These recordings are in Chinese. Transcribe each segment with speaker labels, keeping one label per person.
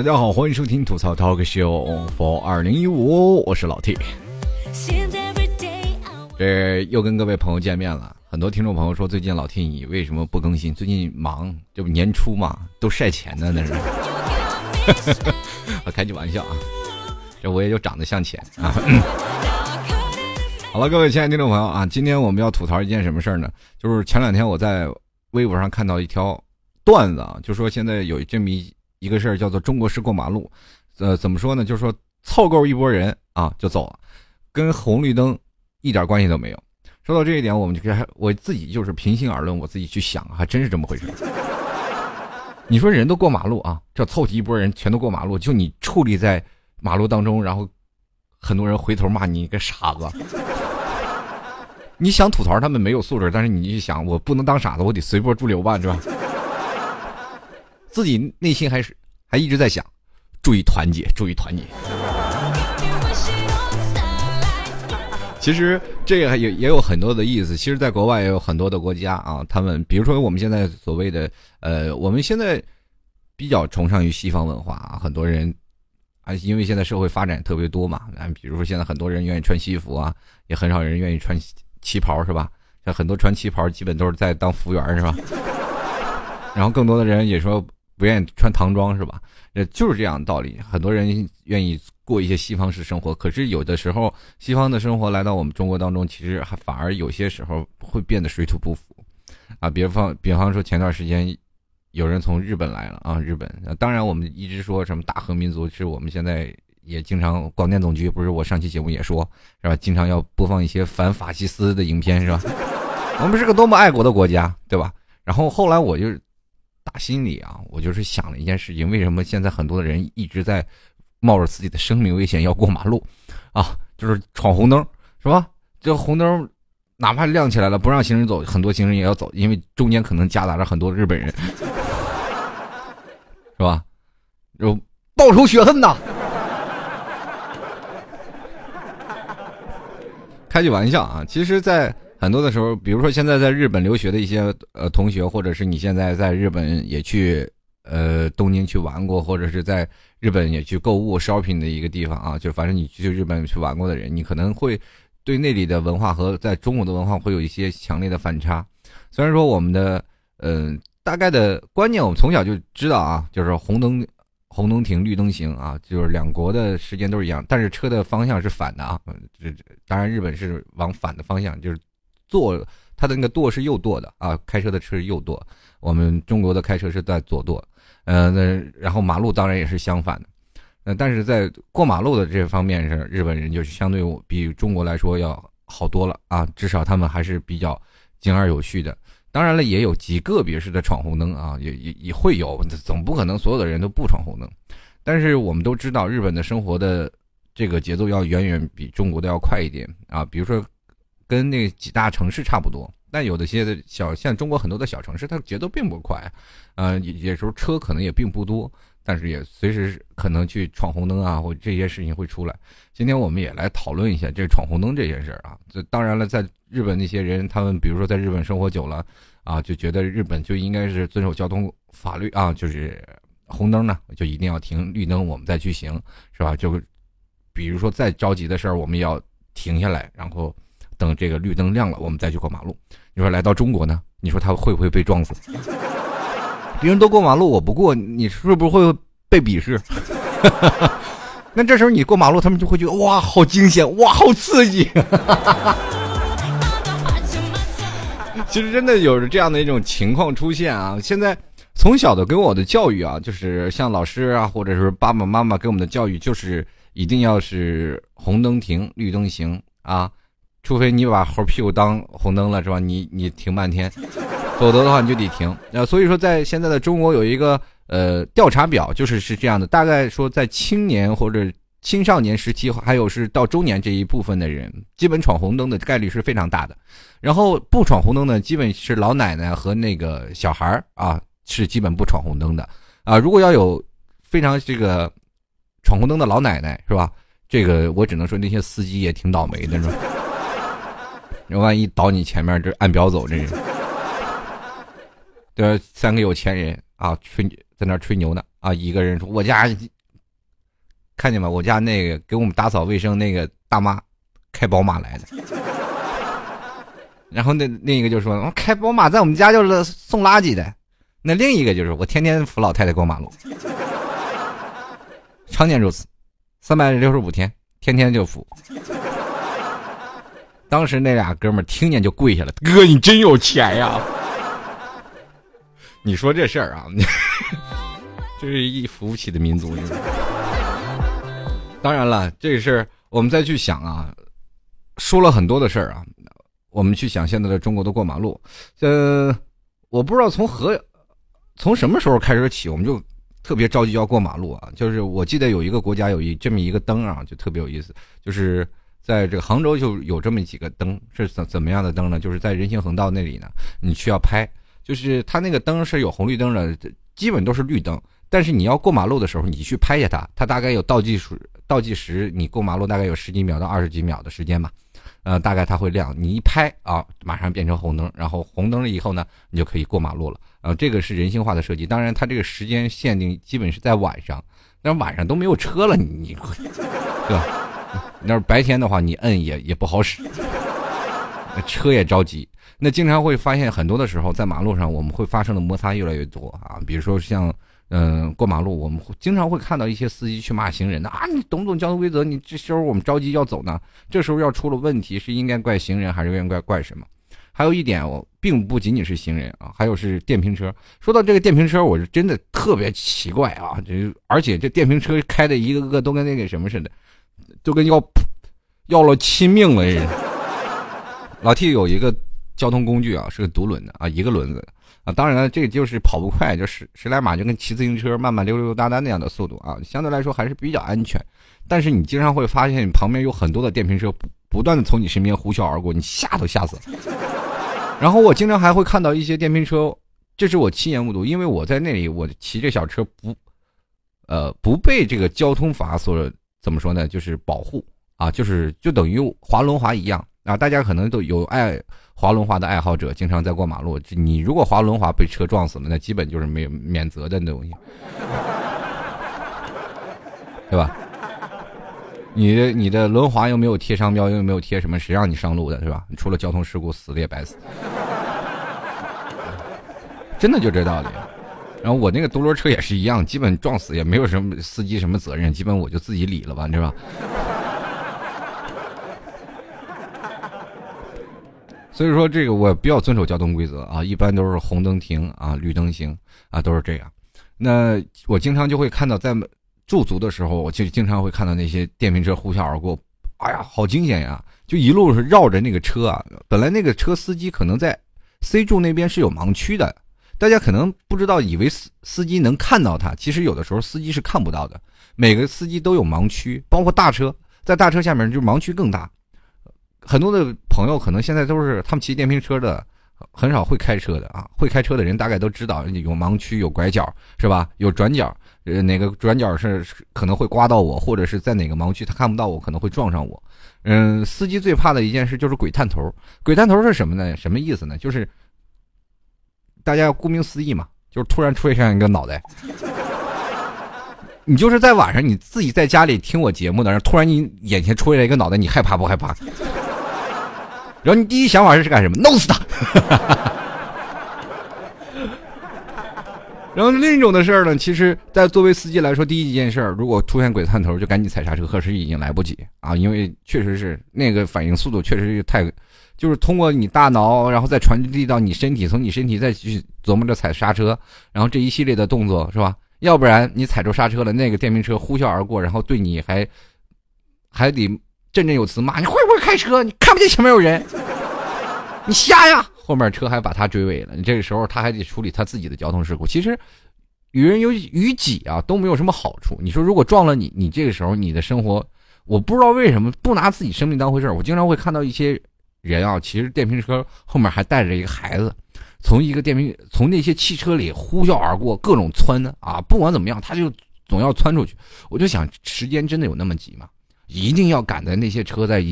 Speaker 1: 大家好，欢迎收听吐槽 Talk Show for 二零一五，我是老 T。这又跟各位朋友见面了。很多听众朋友说，最近老 T 你为什么不更新？最近忙，这不年初嘛，都晒钱呢，那是。开句玩笑啊，这我也就长得像钱啊。好了，各位亲爱的听众朋友啊，今天我们要吐槽一件什么事儿呢？就是前两天我在微博上看到一条段子啊，就说现在有这么一一个事儿，叫做中国式过马路。呃，怎么说呢？就是说凑够一波人啊就走了，跟红绿灯一点关系都没有。说到这一点，我们就还我自己就是平心而论，我自己去想，还真是这么回事。你说人都过马路啊，这凑齐一波人全都过马路，就你矗立在马路当中，然后很多人回头骂你一个傻子。你想吐槽他们没有素质，但是你一想，我不能当傻子，我得随波逐流吧，是吧？自己内心还是还一直在想，注意团结，注意团结。其实这个也也有很多的意思。其实，在国外也有很多的国家啊，他们比如说我们现在所谓的呃，我们现在比较崇尚于西方文化啊，很多人啊，因为现在社会发展特别多嘛，啊，比如说现在很多人愿意穿西服啊，也很少人愿意穿。旗袍是吧？像很多穿旗袍，基本都是在当服务员是吧？然后更多的人也说不愿意穿唐装是吧？呃，就是这样的道理。很多人愿意过一些西方式生活，可是有的时候西方的生活来到我们中国当中，其实还反而有些时候会变得水土不服啊。比方，比方说前段时间有人从日本来了啊，日本。当然，我们一直说什么大和民族是我们现在。也经常广电总局不是我上期节目也说是吧？经常要播放一些反法西斯的影片是吧？我们是个多么爱国的国家，对吧？然后后来我就打心里啊，我就是想了一件事情：为什么现在很多的人一直在冒着自己的生命危险要过马路啊？就是闯红灯是吧？这红灯哪怕亮起来了，不让行人走，很多行人也要走，因为中间可能夹杂着很多日本人，是吧？就报仇雪恨呐！开句玩笑啊，其实，在很多的时候，比如说现在在日本留学的一些呃同学，或者是你现在在日本也去呃东京去玩过，或者是在日本也去购物 shopping 的一个地方啊，就反正你去日本去玩过的人，你可能会对那里的文化和在中国的文化会有一些强烈的反差。虽然说我们的嗯大概的观念，我们从小就知道啊，就是红灯。红灯停，绿灯行啊，就是两国的时间都是一样，但是车的方向是反的啊。这当然日本是往反的方向，就是舵，它的那个舵是右舵的啊，开车的车是右舵，我们中国的开车是在左舵。呃，那然后马路当然也是相反的。呃，但是在过马路的这方面是日本人就是相对比中国来说要好多了啊，至少他们还是比较井而有序的。当然了，也有极个别式的闯红灯啊，也也也会有，总不可能所有的人都不闯红灯。但是我们都知道，日本的生活的这个节奏要远远比中国的要快一点啊。比如说，跟那几大城市差不多，但有的些的小，像中国很多的小城市，它节奏并不快，呃，有时候车可能也并不多。但是也随时可能去闯红灯啊，或这些事情会出来。今天我们也来讨论一下这闯红灯这件事儿啊。这当然了，在日本那些人，他们比如说在日本生活久了啊，就觉得日本就应该是遵守交通法律啊，就是红灯呢就一定要停，绿灯我们再去行，是吧？就比如说再着急的事儿，我们要停下来，然后等这个绿灯亮了，我们再去过马路。你说来到中国呢？你说他会不会被撞死？别人都过马路，我不过，你是不是会被鄙视？那这时候你过马路，他们就会觉得哇，好惊险，哇，好刺激。其实真的有着这样的一种情况出现啊！现在从小的给我的教育啊，就是像老师啊，或者是爸爸妈妈给我们的教育，就是一定要是红灯停，绿灯行啊，除非你把猴屁股当红灯了，是吧？你你停半天。否则的话你就得停，那所以说在现在的中国有一个呃调查表，就是是这样的，大概说在青年或者青少年时期，还有是到中年这一部分的人，基本闯红灯的概率是非常大的。然后不闯红灯的，基本是老奶奶和那个小孩儿啊，是基本不闯红灯的啊。如果要有非常这个闯红灯的老奶奶是吧？这个我只能说那些司机也挺倒霉的是吧？那万一倒你前面，这按表走，这是。对，三个有钱人啊，吹在那吹牛呢啊，一个人说我家看见吗？我家那个给我们打扫卫生那个大妈开宝马来的。然后那另一个就说开宝马在我们家就是送垃圾的。那另一个就是我天天扶老太太过马路，常年如此，三百六十五天，天天就扶。当时那俩哥们听见就跪下了，哥你真有钱呀！你说这事儿啊，这是一扶不起的民族。当然了，这事儿我们再去想啊，说了很多的事儿啊，我们去想现在的中国的过马路，呃，我不知道从何。从什么时候开始起，我们就特别着急要过马路啊？就是我记得有一个国家有一这么一个灯啊，就特别有意思。就是在这个杭州就有这么几个灯，是怎怎么样的灯呢？就是在人行横道那里呢，你需要拍，就是它那个灯是有红绿灯的，基本都是绿灯。但是你要过马路的时候，你去拍下它，它大概有倒计时，倒计时，你过马路大概有十几秒到二十几秒的时间吧。呃，大概它会亮，你一拍啊，马上变成红灯，然后红灯了以后呢，你就可以过马路了。呃，这个是人性化的设计。当然，它这个时间限定基本是在晚上，但晚上都没有车了，你对吧？那白天的话，你摁也也不好使，车也着急。那经常会发现很多的时候，在马路上我们会发生的摩擦越来越多啊。比如说像嗯过马路，我们会经常会看到一些司机去骂行人的啊，你懂不懂交通规则？你这时候我们着急要走呢，这时候要出了问题，是应该怪行人还是应该怪什么？还有一点，我并不仅仅是行人啊，还有是电瓶车。说到这个电瓶车，我是真的特别奇怪啊！这而且这电瓶车开的一个个都跟那个什么似的，就跟要要了亲命了似的。老 T 有一个交通工具啊，是个独轮的啊，一个轮子啊。当然了，这个就是跑不快，就十十来码，就跟骑自行车慢慢溜溜达达那样的速度啊，相对来说还是比较安全。但是你经常会发现，你旁边有很多的电瓶车不不断的从你身边呼啸而过，你吓都吓死了。然后我经常还会看到一些电瓶车，这是我亲眼目睹，因为我在那里，我骑这小车不，呃，不被这个交通法所怎么说呢？就是保护啊，就是就等于滑轮滑一样啊。大家可能都有爱滑轮滑的爱好者，经常在过马路。你如果滑轮滑被车撞死了，那基本就是没有免责的那东西，对吧？你的你的轮滑又没有贴商标，又没有贴什么，谁让你上路的，是吧？你出了交通事故，死了也白死。真的就这道理。然后我那个独轮车也是一样，基本撞死也没有什么司机什么责任，基本我就自己理了吧，对吧？所以说这个我比较遵守交通规则啊，一般都是红灯停啊，绿灯行啊，都是这样。那我经常就会看到在。驻足的时候，我就经常会看到那些电瓶车呼啸而过，哎呀，好惊险呀！就一路是绕着那个车啊。本来那个车司机可能在 C 柱那边是有盲区的，大家可能不知道，以为司司机能看到他，其实有的时候司机是看不到的。每个司机都有盲区，包括大车，在大车下面就盲区更大。很多的朋友可能现在都是他们骑电瓶车的，很少会开车的啊。会开车的人大概都知道有盲区、有拐角，是吧？有转角。呃，哪个转角是可能会刮到我，或者是在哪个盲区他看不到我，可能会撞上我。嗯，司机最怕的一件事就是鬼探头。鬼探头是什么呢？什么意思呢？就是大家要顾名思义嘛，就是突然出现一个脑袋。你就是在晚上你自己在家里听我节目的，然后突然你眼前出现一个脑袋，你害怕不害怕？然后你第一想法是干什么？弄死他！然后另一种的事儿呢，其实，在作为司机来说，第一件事，如果出现鬼探头，就赶紧踩刹车，可是已经来不及啊，因为确实是那个反应速度确实是太，就是通过你大脑，然后再传递到你身体，从你身体再去琢磨着踩刹车，然后这一系列的动作是吧？要不然你踩住刹车了，那个电瓶车呼啸而过，然后对你还还得振振有词骂你会不会开车？你看不见前面有人，你瞎呀？后面车还把他追尾了，你这个时候他还得处理他自己的交通事故。其实，与人有与己啊都没有什么好处。你说如果撞了你，你这个时候你的生活，我不知道为什么不拿自己生命当回事儿我经常会看到一些人啊，骑着电瓶车后面还带着一个孩子，从一个电瓶从那些汽车里呼啸而过，各种窜啊，不管怎么样，他就总要窜出去。我就想，时间真的有那么急吗？一定要赶在那些车在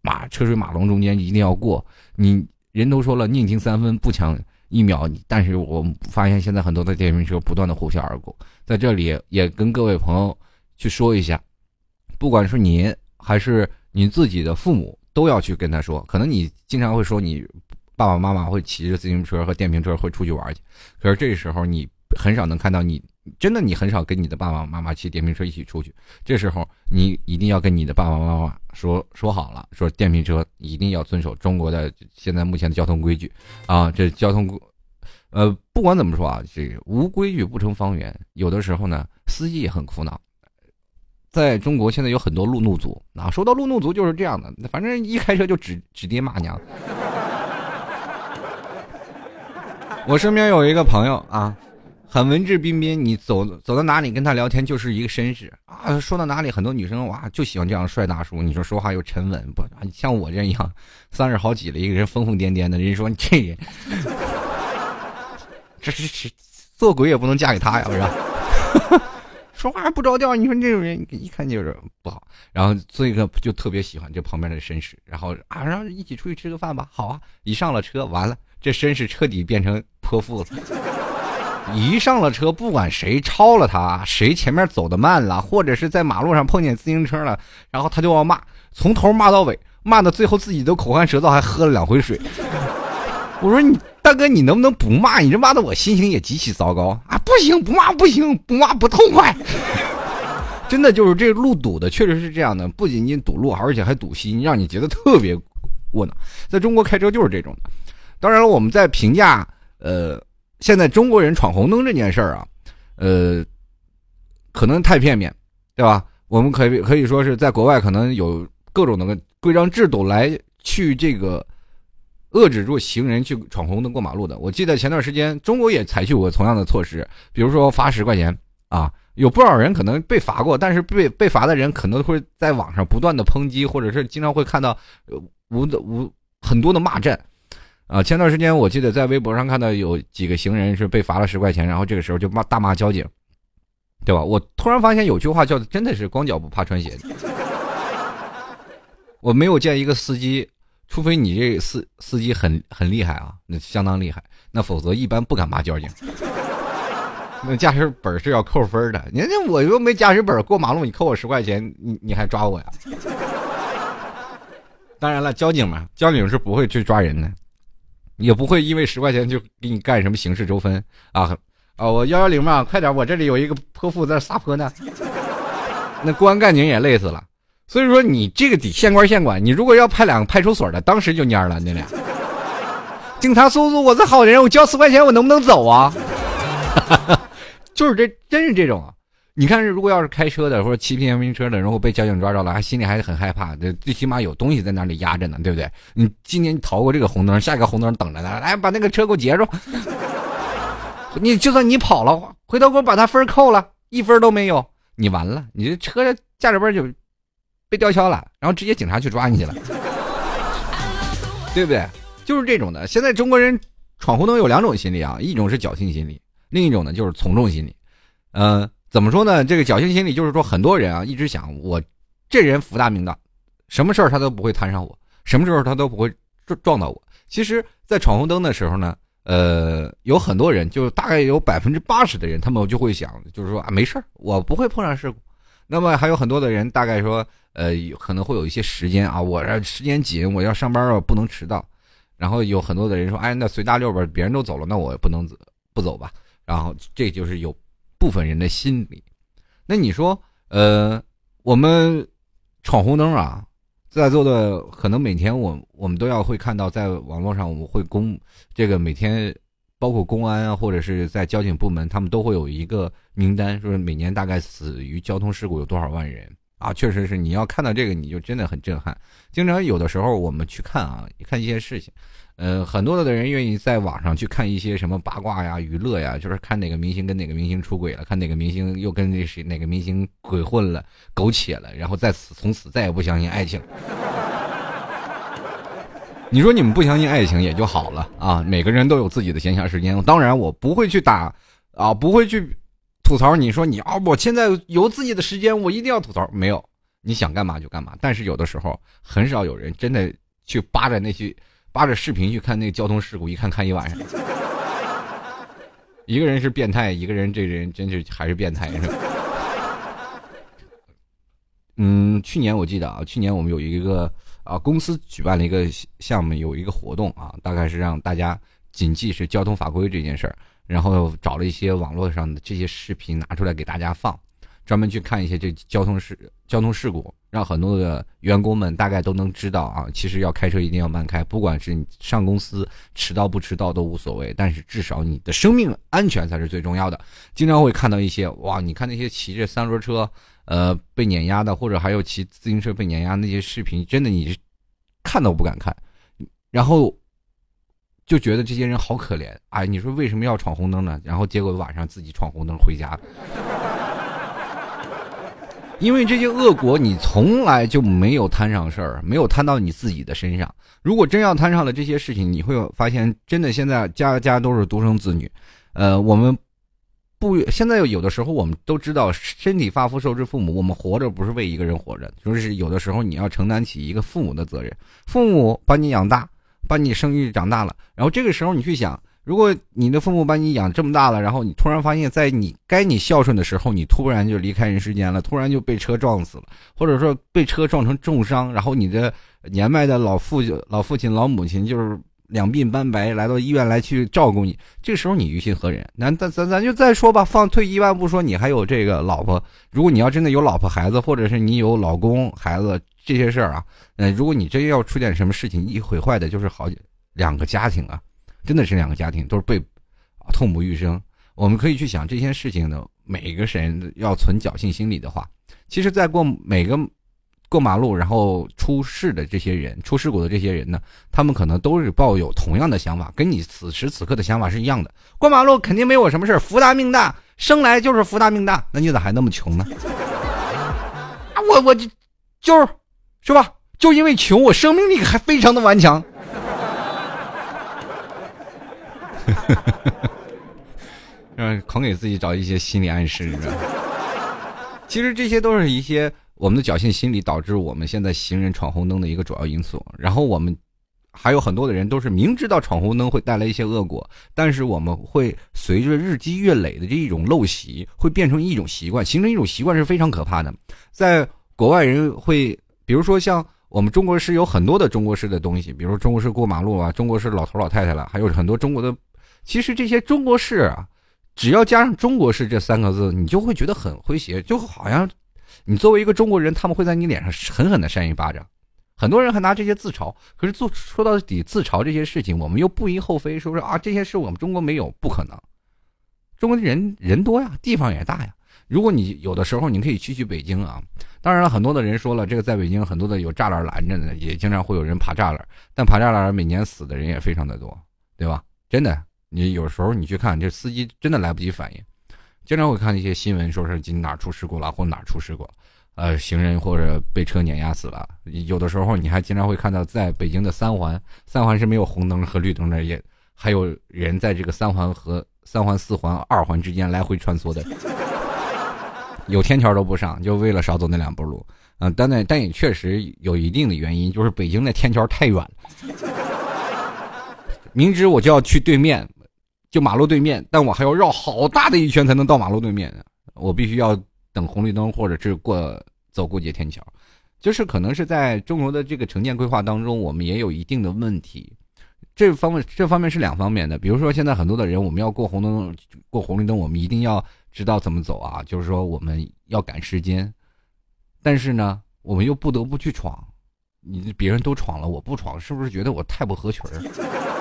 Speaker 1: 马车水马龙中间一定要过你。人都说了，宁停三分不抢一秒，但是我发现现在很多的电瓶车不断的呼啸而过，在这里也跟各位朋友去说一下，不管是您还是您自己的父母，都要去跟他说。可能你经常会说你爸爸妈妈会骑着自行车和电瓶车会出去玩去，可是这时候你很少能看到你真的你很少跟你的爸爸妈妈骑电瓶车一起出去。这时候你一定要跟你的爸爸妈妈说说好了，说电瓶车一定要遵守中国的现在目前的交通规矩啊，这交通规。呃，不管怎么说啊，这无规矩不成方圆。有的时候呢，司机也很苦恼。在中国现在有很多路怒族啊，说到路怒族就是这样的，反正一开车就指指爹骂娘。我身边有一个朋友啊，很文质彬彬，你走走到哪里跟他聊天就是一个绅士啊，说到哪里很多女生哇就喜欢这样帅大叔。你说说话又沉稳，不像我这样三十好几了一个人疯疯癫癫的，人说你这人。这是是做鬼也不能嫁给他呀，不是？说话不着调，你说这种人一看就是不好。然后这个就特别喜欢这旁边的绅士，然后啊，然后一起出去吃个饭吧。好啊，一上了车，完了，这绅士彻底变成泼妇了。一上了车，不管谁超了他，谁前面走的慢了，或者是在马路上碰见自行车了，然后他就要骂，从头骂到尾，骂到最后自己都口干舌燥，还喝了两回水。我说你。大哥，你能不能不骂？你这骂的我心情也极其糟糕啊！不行，不骂不行，不骂不痛快。真的就是这路堵的，确实是这样的，不仅仅堵路，而且还堵心，让你觉得特别窝囊。在中国开车就是这种的。当然了，我们在评价呃，现在中国人闯红灯这件事儿啊，呃，可能太片面，对吧？我们可以可以说是在国外可能有各种的规章制度来去这个。遏制住行人去闯红灯过马路的。我记得前段时间中国也采取过同样的措施，比如说罚十块钱啊，有不少人可能被罚过，但是被被罚的人可能会在网上不断的抨击，或者是经常会看到无的无很多的骂战啊。前段时间我记得在微博上看到有几个行人是被罚了十块钱，然后这个时候就骂大骂交警，对吧？我突然发现有句话叫真的是光脚不怕穿鞋，我没有见一个司机。除非你这司司机很很厉害啊，那相当厉害，那否则一般不敢骂交警。那驾驶本是要扣分的，人家我又没驾驶本，过马路你扣我十块钱，你你还抓我呀？当然了，交警嘛，交警是不会去抓人的，也不会因为十块钱就给你干什么刑事纠纷啊啊！我幺幺零嘛，快点，我这里有一个泼妇在撒泼呢。那公安干警也累死了。所以说你这个得县官县管，你如果要派两个派出所的，当时就蔫了你俩。警察叔叔，我是好人，我交十块钱，我能不能走啊？就是这，真是这种。你看，如果要是开车的或者骑电瓶车的，然后被交警抓着了，还心里还是很害怕。这最起码有东西在那里压着呢，对不对？你今天逃过这个红灯，下一个红灯等着呢。来，把那个车给我截住。你就算你跑了，回头给我把他分扣了，一分都没有，你完了，你这车驾驶本就。被吊销了，然后直接警察去抓你去了，对不对？就是这种的。现在中国人闯红灯有两种心理啊，一种是侥幸心理，另一种呢就是从众心理。嗯，怎么说呢？这个侥幸心理就是说，很多人啊一直想，我这人福大命大，什么事儿他都不会摊上我，什么时候他都不会撞撞到我。其实，在闯红灯的时候呢，呃，有很多人，就大概有百分之八十的人，他们就会想，就是说啊，没事儿，我不会碰上事故。那么还有很多的人，大概说。呃，可能会有一些时间啊，我这时间紧，我要上班啊，不能迟到。然后有很多的人说，哎，那随大溜吧，别人都走了，那我也不能不走吧。然后这就是有部分人的心理。那你说，呃，我们闯红灯啊，在座的可能每天我我们都要会看到，在网络上我们会公这个每天，包括公安啊，或者是在交警部门，他们都会有一个名单，说每年大概死于交通事故有多少万人。啊，确实是，你要看到这个，你就真的很震撼。经常有的时候，我们去看啊，看一些事情，呃，很多的人愿意在网上去看一些什么八卦呀、娱乐呀，就是看哪个明星跟哪个明星出轨了，看哪个明星又跟那谁哪个明星鬼混了、苟且了，然后再此从此再也不相信爱情。你说你们不相信爱情也就好了啊，每个人都有自己的闲暇时间。当然，我不会去打啊，不会去。吐槽，你说你啊，我现在有自己的时间，我一定要吐槽。没有，你想干嘛就干嘛。但是有的时候，很少有人真的去扒着那些扒着视频去看那个交通事故，一看看一晚上。一个人是变态，一个人这人真是还是变态，是吧？嗯，去年我记得啊，去年我们有一个啊公司举办了一个项目，有一个活动啊，大概是让大家谨记是交通法规这件事儿，然后找了一些网络上的这些视频拿出来给大家放。专门去看一些这交通事交通事故，让很多的员工们大概都能知道啊。其实要开车一定要慢开，不管是你上公司迟到不迟到都无所谓，但是至少你的生命安全才是最重要的。经常会看到一些哇，你看那些骑着三轮车呃被碾压的，或者还有骑自行车被碾压那些视频，真的你看都不敢看，然后就觉得这些人好可怜哎，你说为什么要闯红灯呢？然后结果晚上自己闯红灯回家。因为这些恶果，你从来就没有摊上事儿，没有摊到你自己的身上。如果真要摊上了这些事情，你会发现，真的现在家家都是独生子女。呃，我们不现在有的时候，我们都知道，身体发肤受之父母。我们活着不是为一个人活着，就是有的时候你要承担起一个父母的责任。父母把你养大，把你生育长大了，然后这个时候你去想。如果你的父母把你养这么大了，然后你突然发现，在你该你孝顺的时候，你突然就离开人世间了，突然就被车撞死了，或者说被车撞成重伤，然后你的年迈的老父老父亲、老母亲就是两鬓斑白，来到医院来去照顾你，这时候你于心何忍？那咱咱咱就再说吧，放退一万步说，你还有这个老婆，如果你要真的有老婆孩子，或者是你有老公孩子这些事儿啊，嗯，如果你真要出点什么事情，一毁坏的就是好两个家庭啊。真的是两个家庭都是被痛不欲生。我们可以去想这些事情呢，每一个人要存侥幸心理的话，其实，在过每个过马路然后出事的这些人，出事故的这些人呢，他们可能都是抱有同样的想法，跟你此时此刻的想法是一样的。过马路肯定没有什么事福大命大，生来就是福大命大，那你咋还那么穷呢？啊，我我就就是，吧？就因为穷，我生命力还非常的顽强。嗯狂给自己找一些心理暗示，你知道吗？其实这些都是一些我们的侥幸心理导致我们现在行人闯红灯的一个主要因素。然后我们还有很多的人都是明知道闯红灯会带来一些恶果，但是我们会随着日积月累的这一种陋习，会变成一种习惯，形成一种习惯是非常可怕的。在国外人会，比如说像。我们中国式有很多的中国式的东西，比如中国式过马路啊，中国式老头老太太了，还有很多中国的。其实这些中国式啊，只要加上中国式这三个字，你就会觉得很诙谐，就好像你作为一个中国人，他们会在你脸上狠狠的扇一巴掌。很多人还拿这些自嘲，可是做说到底自嘲这些事情，我们又不依厚非，说说啊这些事我们中国没有，不可能。中国的人人多呀，地方也大呀。如果你有的时候你可以去去北京啊。当然了，很多的人说了，这个在北京很多的有栅栏拦着的，也经常会有人爬栅栏。但爬栅栏每年死的人也非常的多，对吧？真的，你有时候你去看，这司机真的来不及反应。经常会看一些新闻，说是今哪出事故了，或哪出事故，呃，行人或者被车碾压死了。有的时候你还经常会看到，在北京的三环，三环是没有红灯和绿灯的，也还有人在这个三环和三环、四环、二环之间来回穿梭的。有天桥都不上，就为了少走那两步路，嗯，但那但也确实有一定的原因，就是北京那天桥太远了，明知我就要去对面，就马路对面，但我还要绕好大的一圈才能到马路对面，我必须要等红绿灯或者是过走过街天桥，就是可能是在中国的这个城建规划当中，我们也有一定的问题，这方面这方面是两方面的，比如说现在很多的人，我们要过红灯过红绿灯，我们一定要。知道怎么走啊？就是说我们要赶时间，但是呢，我们又不得不去闯。你别人都闯了，我不闯，是不是觉得我太不合群儿？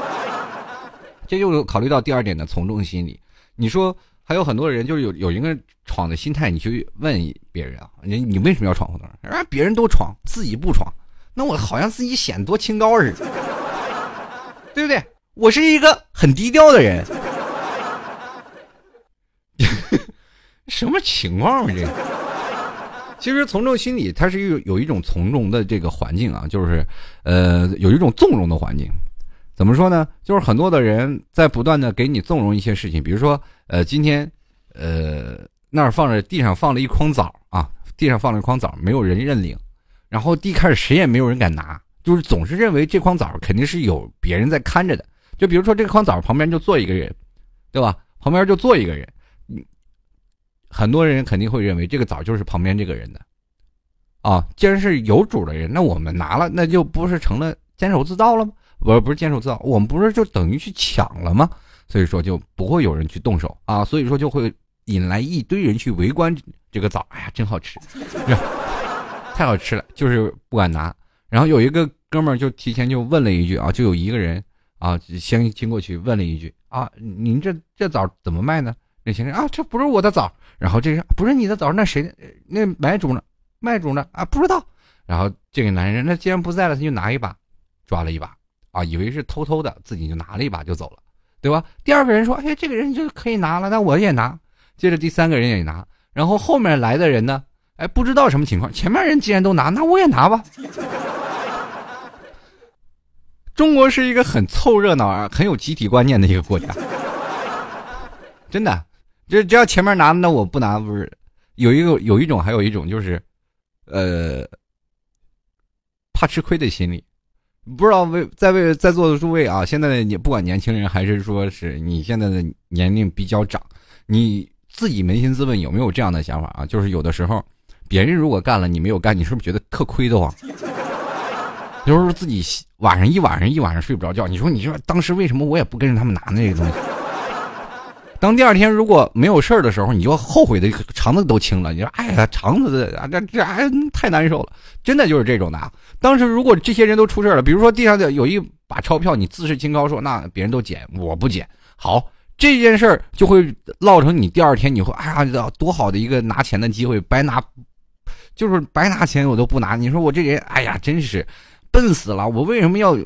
Speaker 1: 这就考虑到第二点的从众心理。你说还有很多人就是有有一个闯的心态，你去问别人啊，你你为什么要闯红灯？啊，别人都闯，自己不闯，那我好像自己显得多清高似的，对不对？我是一个很低调的人。什么情况啊？这个其实从众心理，它是有有一种从众的这个环境啊，就是呃，有一种纵容的环境。怎么说呢？就是很多的人在不断的给你纵容一些事情，比如说呃，今天呃那儿放着地上放了一筐枣啊，地上放了一筐枣，没有人认领，然后一开始谁也没有人敢拿，就是总是认为这筐枣肯定是有别人在看着的。就比如说这筐枣旁边就坐一个人，对吧？旁边就坐一个人，很多人肯定会认为这个枣就是旁边这个人的，啊，既然是有主的人，那我们拿了，那就不是成了监守自盗了吗？不，不是坚守自盗，我们不是就等于去抢了吗？所以说就不会有人去动手啊，所以说就会引来一堆人去围观这个枣。哎呀，真好吃，太好吃了，就是不敢拿。然后有一个哥们儿就提前就问了一句啊，就有一个人啊先经过去问了一句啊，您这这枣怎么卖呢？那先生啊，这不是我的枣。然后这人不是你的枣，那谁那买主呢？卖主呢？啊，不知道。然后这个男人那既然不在了，他就拿一把，抓了一把啊，以为是偷偷的，自己就拿了一把就走了。对吧？第二个人说：“哎，这个人就可以拿了，那我也拿。”接着第三个人也拿，然后后面来的人呢？哎，不知道什么情况。前面人既然都拿，那我也拿吧。中国是一个很凑热闹啊，很有集体观念的一个国家。真的，这只要前面拿，那我不拿不是？有一个有一种，还有一种就是，呃，怕吃亏的心理。不知道为在为在座的诸位啊，现在的你不管年轻人还是说是你现在的年龄比较长，你自己扪心自问有没有这样的想法啊？就是有的时候，别人如果干了你没有干，你是不是觉得特亏的慌？有时候自己晚上一晚上一晚上睡不着觉，你说你说当时为什么我也不跟着他们拿那个东西？当第二天如果没有事儿的时候，你就后悔的肠子都青了。你说，哎呀，肠子啊，这这还太难受了，真的就是这种的。当时如果这些人都出事了，比如说地上的有一把钞票，你自视清高说，那别人都捡，我不捡。好，这件事儿就会落成你第二天你会，哎呀，多好的一个拿钱的机会，白拿，就是白拿钱我都不拿。你说我这人，哎呀，真是笨死了。我为什么要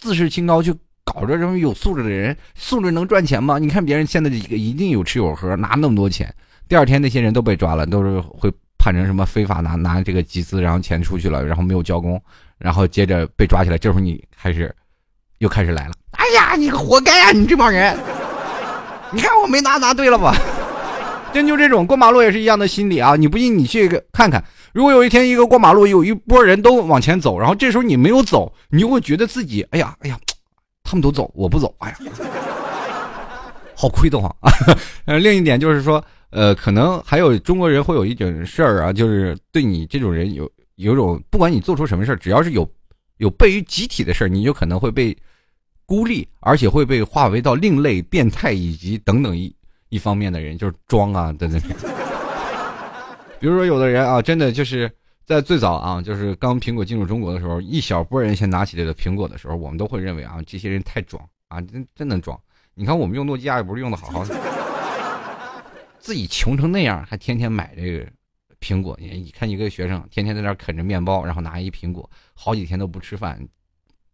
Speaker 1: 自视清高去？搞着这么有素质的人，素质能赚钱吗？你看别人现在一个一定有吃有喝，拿那么多钱，第二天那些人都被抓了，都是会判成什么非法拿拿这个集资，然后钱出去了，然后没有交工，然后接着被抓起来。这时候你开始又开始来了，哎呀，你个活该啊！你这帮人，你看我没拿拿对了吧？真就这种过马路也是一样的心理啊！你不信你去看看，如果有一天一个过马路有一波人都往前走，然后这时候你没有走，你就会觉得自己哎呀哎呀。他们都走，我不走。哎呀，好亏得慌啊！呃，另一点就是说，呃，可能还有中国人会有一种事儿啊，就是对你这种人有有种，不管你做出什么事儿，只要是有有悖于集体的事儿，你就可能会被孤立，而且会被划为到另类、变态以及等等一一方面的人，就是装啊等等。比如说，有的人啊，真的就是。在最早啊，就是刚苹果进入中国的时候，一小波人先拿起这个苹果的时候，我们都会认为啊，这些人太装啊，真真能装。你看我们用诺基亚也不是用的好好的，自己穷成那样，还天天买这个苹果。你看一个学生天天在那啃着面包，然后拿一苹果，好几天都不吃饭，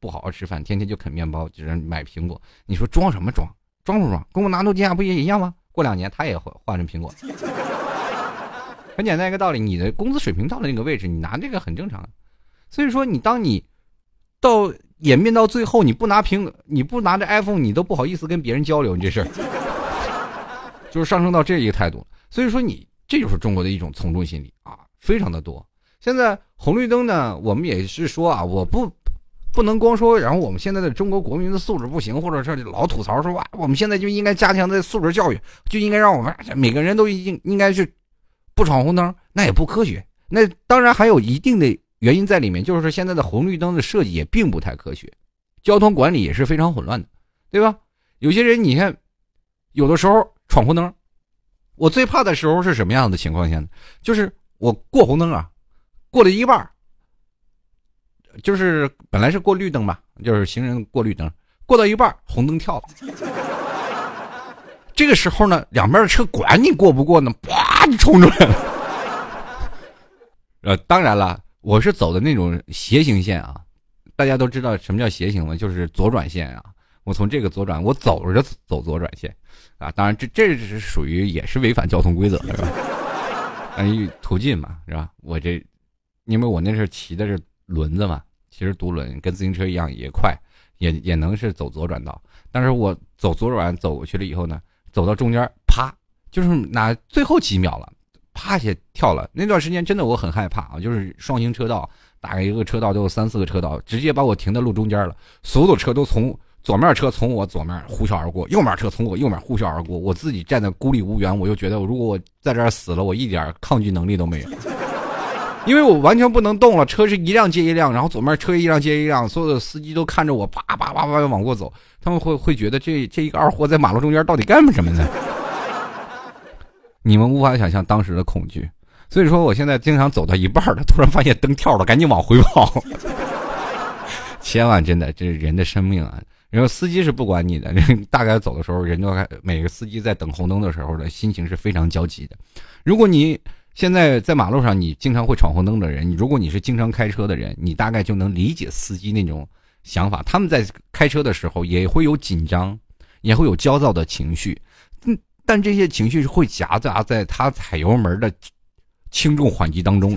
Speaker 1: 不好好吃饭，天天就啃面包，就是买苹果。你说装什么装？装不装？跟我拿诺基亚不也一样吗？过两年他也换换成苹果。很简单一个道理，你的工资水平到了那个位置，你拿这个很正常。所以说，你当你到演变到最后，你不拿苹，你不拿着 iPhone，你都不好意思跟别人交流，你这事儿 就是上升到这一个态度。所以说，你这就是中国的一种从众心理啊，非常的多。现在红绿灯呢，我们也是说啊，我不不能光说，然后我们现在的中国国民的素质不行，或者是老吐槽说啊，我们现在就应该加强的素质教育，就应该让我们每个人都应应该去。不闯红灯那也不科学，那当然还有一定的原因在里面，就是说现在的红绿灯的设计也并不太科学，交通管理也是非常混乱的，对吧？有些人你看，有的时候闯红灯，我最怕的时候是什么样的情况下呢？就是我过红灯啊，过了一半就是本来是过绿灯吧，就是行人过绿灯，过到一半红灯跳了，这个时候呢，两边的车管你过不过呢，啪，就冲出来了，呃，当然了，我是走的那种斜行线啊，大家都知道什么叫斜行吗？就是左转线啊。我从这个左转，我走着走左转线，啊，当然这这是属于也是违反交通规则是吧？哎，途径嘛，是吧？我这，因为我那是骑的是轮子嘛，其实独轮跟自行车一样也快，也也能是走左转道。但是我走左转走过去了以后呢，走到中间，啪。就是那最后几秒了，啪一下跳了。那段时间真的我很害怕啊！就是双行车道，大概一个车道都有三四个车道，直接把我停在路中间了。所有的车都从左面车从我左面呼啸而过，右面车从我右面呼啸而过，我自己站在孤立无援，我就觉得如果我在这儿死了，我一点抗拒能力都没有。因为我完全不能动了，车是一辆接一辆，然后左面车一辆接一辆，所有的司机都看着我，叭叭叭叭往过走，他们会会觉得这这一个二货在马路中间到底干什么呢？你们无法想象当时的恐惧，所以说我现在经常走到一半了，突然发现灯跳了，赶紧往回跑。千万真的，这是人的生命啊！然后司机是不管你的，大概走的时候，人都每个司机在等红灯的时候的心情是非常焦急的。如果你现在在马路上，你经常会闯红灯的人，如果你是经常开车的人，你大概就能理解司机那种想法。他们在开车的时候也会有紧张，也会有焦躁的情绪，嗯，但这些情绪是会夹杂在他踩油门的轻重缓急当中。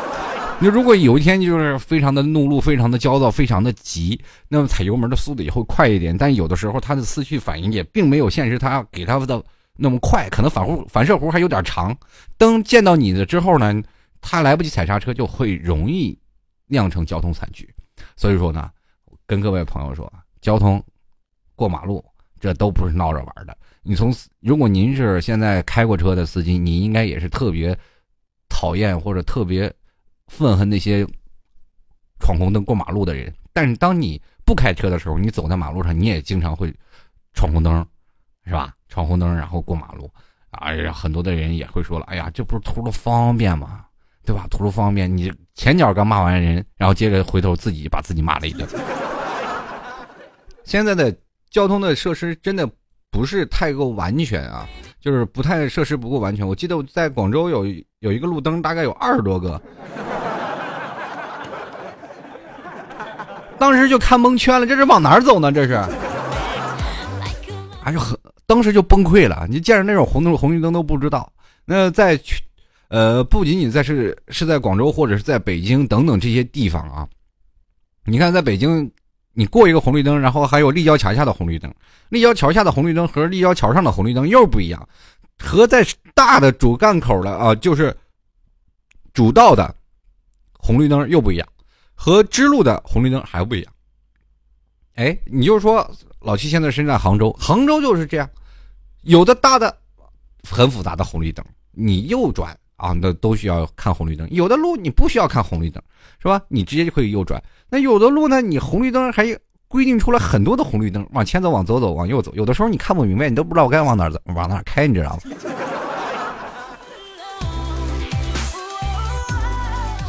Speaker 1: 你如果有一天就是非常的怒路，非常的焦躁，非常的急，那么踩油门的速度也会快一点。但有的时候他的思绪反应也并没有现实他给他的。那么快，可能反弧反射弧还有点长，灯见到你的之后呢，他来不及踩刹车，就会容易酿成交通惨剧。所以说呢，跟各位朋友说，交通过马路这都不是闹着玩的。你从如果您是现在开过车的司机，你应该也是特别讨厌或者特别愤恨那些闯红灯过马路的人。但是当你不开车的时候，你走在马路上，你也经常会闯红灯，是吧？闯红灯，然后过马路，哎呀，很多的人也会说了，哎呀，这不是图了方便吗？对吧？图了方便，你前脚刚骂完人，然后接着回头自己把自己骂了一顿。现在的交通的设施真的不是太够完全啊，就是不太设施不够完全。我记得我在广州有有一个路灯，大概有二十多个，当时就看蒙圈了，这是往哪儿走呢？这是，还是很。当时就崩溃了，你见着那种红灯红绿灯都不知道。那在去，呃，不仅仅在是是在广州或者是在北京等等这些地方啊。你看，在北京，你过一个红绿灯，然后还有立交桥下的红绿灯，立交桥下的红绿灯和立交桥上的红绿灯又不一样，和在大的主干口的啊，就是主道的红绿灯又不一样，和支路的红绿灯还不一样。哎，你就说。老七现在身在杭州，杭州就是这样，有的大的很复杂的红绿灯，你右转啊，那都需要看红绿灯；有的路你不需要看红绿灯，是吧？你直接就可以右转。那有的路呢，你红绿灯还规定出来很多的红绿灯，往前走、往左走、往右走，有的时候你看不明白，你都不知道该往哪走、往哪开，你知道吗？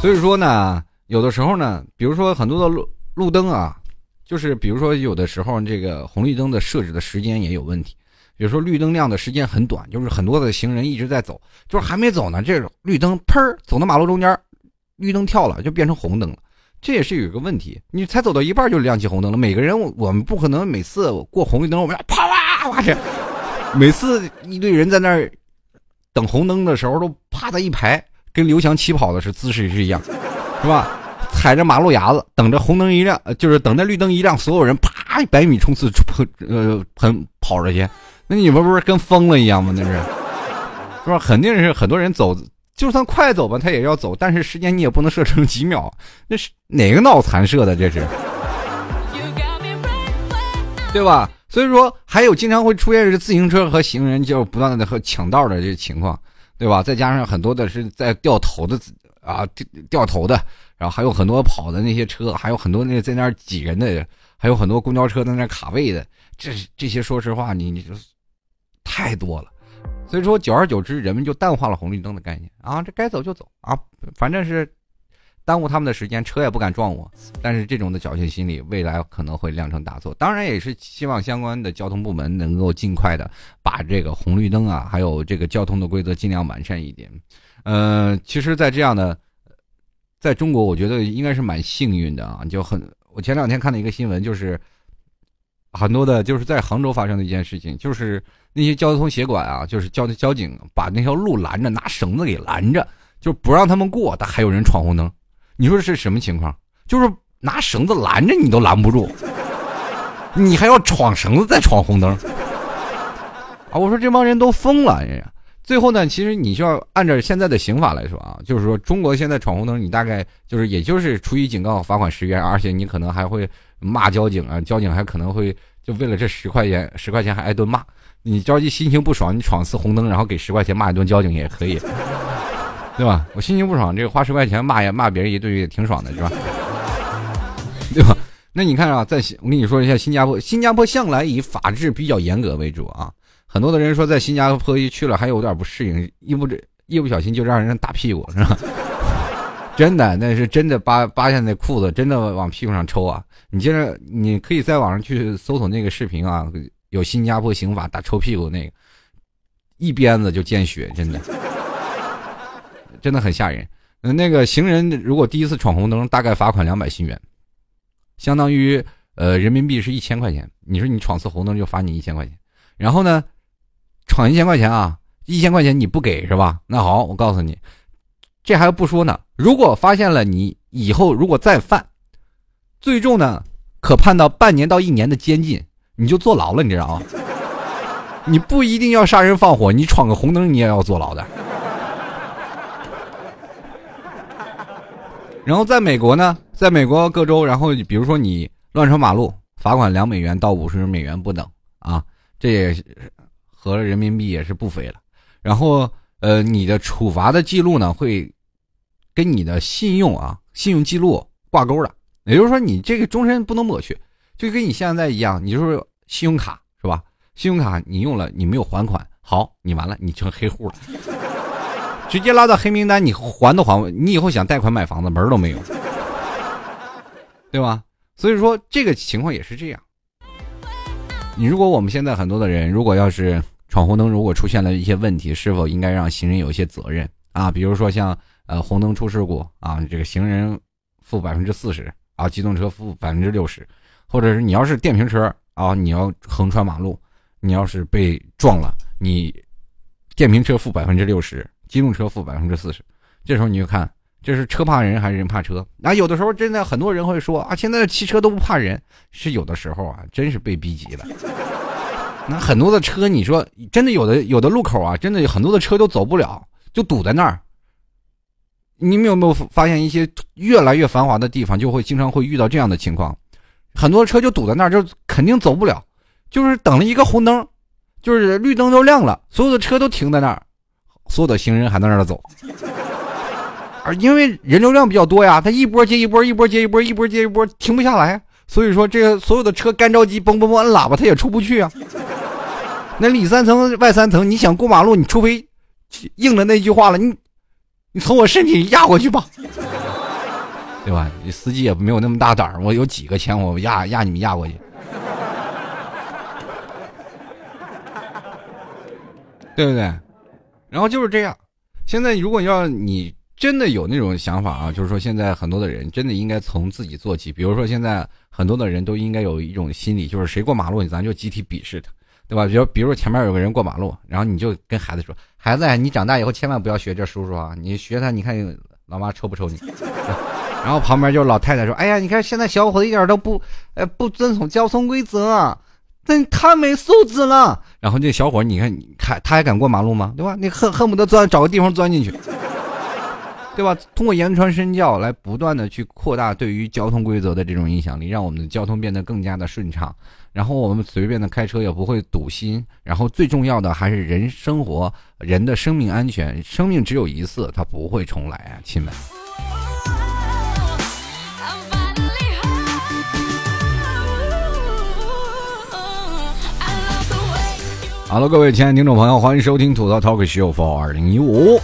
Speaker 1: 所以说呢，有的时候呢，比如说很多的路路灯啊。就是比如说，有的时候这个红绿灯的设置的时间也有问题。比如说绿灯亮的时间很短，就是很多的行人一直在走，就是还没走呢，这绿灯砰走到马路中间，绿灯跳了就变成红灯了。这也是有一个问题，你才走到一半就亮起红灯了。每个人我们不可能每次过红绿灯我们要啪啪啪这，每次一堆人在那儿等红灯的时候都趴在一排，跟刘翔起跑的是姿势是一样，是吧？踩着马路牙子，等着红灯一亮，就是等着绿灯一亮，所有人啪百米冲刺呃喷跑着去，那你们不是跟疯了一样吗？那是，是吧？肯定是很多人走，就算快走吧，他也要走，但是时间你也不能设成几秒，那是哪个脑残设的？这是，对吧？所以说，还有经常会出现是自行车和行人就不断的和抢道的这个情况，对吧？再加上很多的是在掉头的啊，掉头的。然后还有很多跑的那些车，还有很多那在那儿挤人的，还有很多公交车在那儿卡位的，这这些说实话，你你就太多了。所以说，久而久之，人们就淡化了红绿灯的概念啊，这该走就走啊，反正是耽误他们的时间，车也不敢撞我。但是这种的侥幸心理，未来可能会酿成大错。当然，也是希望相关的交通部门能够尽快的把这个红绿灯啊，还有这个交通的规则尽量完善一点。呃，其实，在这样的。在中国，我觉得应该是蛮幸运的啊！就很，我前两天看了一个新闻，就是很多的，就是在杭州发生的一件事情，就是那些交通协管啊，就是交交警把那条路拦着，拿绳子给拦着，就不让他们过，但还有人闯红灯。你说是什么情况？就是拿绳子拦着你都拦不住，你还要闯绳子再闯红灯 啊！我说这帮人都疯了，人家。最后呢，其实你需要按照现在的刑法来说啊，就是说中国现在闯红灯，你大概就是也就是处以警告、罚款十元，而且你可能还会骂交警啊，交警还可能会就为了这十块钱，十块钱还挨顿骂。你着急心情不爽，你闯次红灯，然后给十块钱骂一顿交警也可以，对吧？我心情不爽，这个花十块钱骂呀骂别人一顿也挺爽的，是吧？对吧？那你看啊，在我跟你说一下新加坡，新加坡向来以法治比较严格为主啊。很多的人说在新加坡一去了还有点不适应，一不一不小心就让人打屁股，是吧？真的，那是真的扒扒下那裤子，真的往屁股上抽啊！你接着，你可以在网上去搜索那个视频啊。有新加坡刑法打抽屁股那个，一鞭子就见血，真的，真的很吓人。那个行人如果第一次闯红灯，大概罚款两百新元，相当于呃人民币是一千块钱。你说你闯次红灯就罚你一千块钱，然后呢，闯一千块钱啊，一千块钱你不给是吧？那好，我告诉你，这还不说呢。如果发现了你以后如果再犯，最重呢可判到半年到一年的监禁。你就坐牢了，你知道吗？你不一定要杀人放火，你闯个红灯你也要坐牢的。然后在美国呢，在美国各州，然后比如说你乱穿马路，罚款两美元到五十美元不等啊，这也合人民币也是不菲了。然后呃，你的处罚的记录呢，会跟你的信用啊、信用记录挂钩的，也就是说你这个终身不能抹去。就跟你现在一样，你就是信用卡是吧？信用卡你用了，你没有还款，好，你完了，你成黑户了，直接拉到黑名单，你还都还，你以后想贷款买房子门都没有，对吧？所以说这个情况也是这样。你如果我们现在很多的人，如果要是闯红灯，如果出现了一些问题，是否应该让行人有一些责任啊？比如说像呃红灯出事故啊，这个行人负百分之四十啊，机动车负百分之六十。或者是你要是电瓶车啊，你要横穿马路，你要是被撞了，你电瓶车负百分之六十，机动车负百分之四十。这时候你就看，这是车怕人还是人怕车？啊，有的时候真的很多人会说啊，现在的汽车都不怕人，是有的时候啊，真是被逼急了。那很多的车，你说真的有的有的路口啊，真的有很多的车都走不了，就堵在那儿。你们有没有发现一些越来越繁华的地方，就会经常会遇到这样的情况？很多车就堵在那儿，就肯定走不了，就是等了一个红灯，就是绿灯都亮了，所有的车都停在那儿，所有的行人还在那儿走，而因为人流量比较多呀，他一波接一波，一波接一波，一波接一波，停不下来，所以说这个所有的车干着急，嘣嘣嘣摁喇叭，他也出不去啊。那里三层外三层，你想过马路，你除非应了那句话了，你你从我身体压过去吧。对吧？你司机也没有那么大胆儿，我有几个钱，我压压你们压过去，对不对？然后就是这样。现在如果要你真的有那种想法啊，就是说现在很多的人真的应该从自己做起。比如说现在很多的人都应该有一种心理，就是谁过马路，咱就集体鄙视他，对吧？比如比如前面有个人过马路，然后你就跟孩子说：“孩子，你长大以后千万不要学这叔叔啊！你学他，你看老妈抽不抽你？” 然后旁边就是老太太说：“哎呀，你看现在小伙子一点都不，呃，不遵从交通规则，真太没素质了。”然后这小伙，你看，你看他还敢过马路吗？对吧？你恨恨不得钻找个地方钻进去，对吧？通过言传身教来不断的去扩大对于交通规则的这种影响力，让我们的交通变得更加的顺畅，然后我们随便的开车也不会堵心。然后最重要的还是人生活，人的生命安全，生命只有一次，它不会重来啊，亲们。哈喽，各位亲爱的听众朋友，欢迎收听吐槽 Talk Show for 二零一五。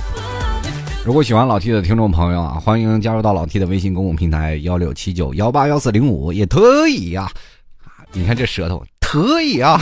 Speaker 1: 如果喜欢老 T 的听众朋友啊，欢迎加入到老 T 的微信公共平台幺六七九幺八幺四零五，也可以啊。你看这舌头，可以啊，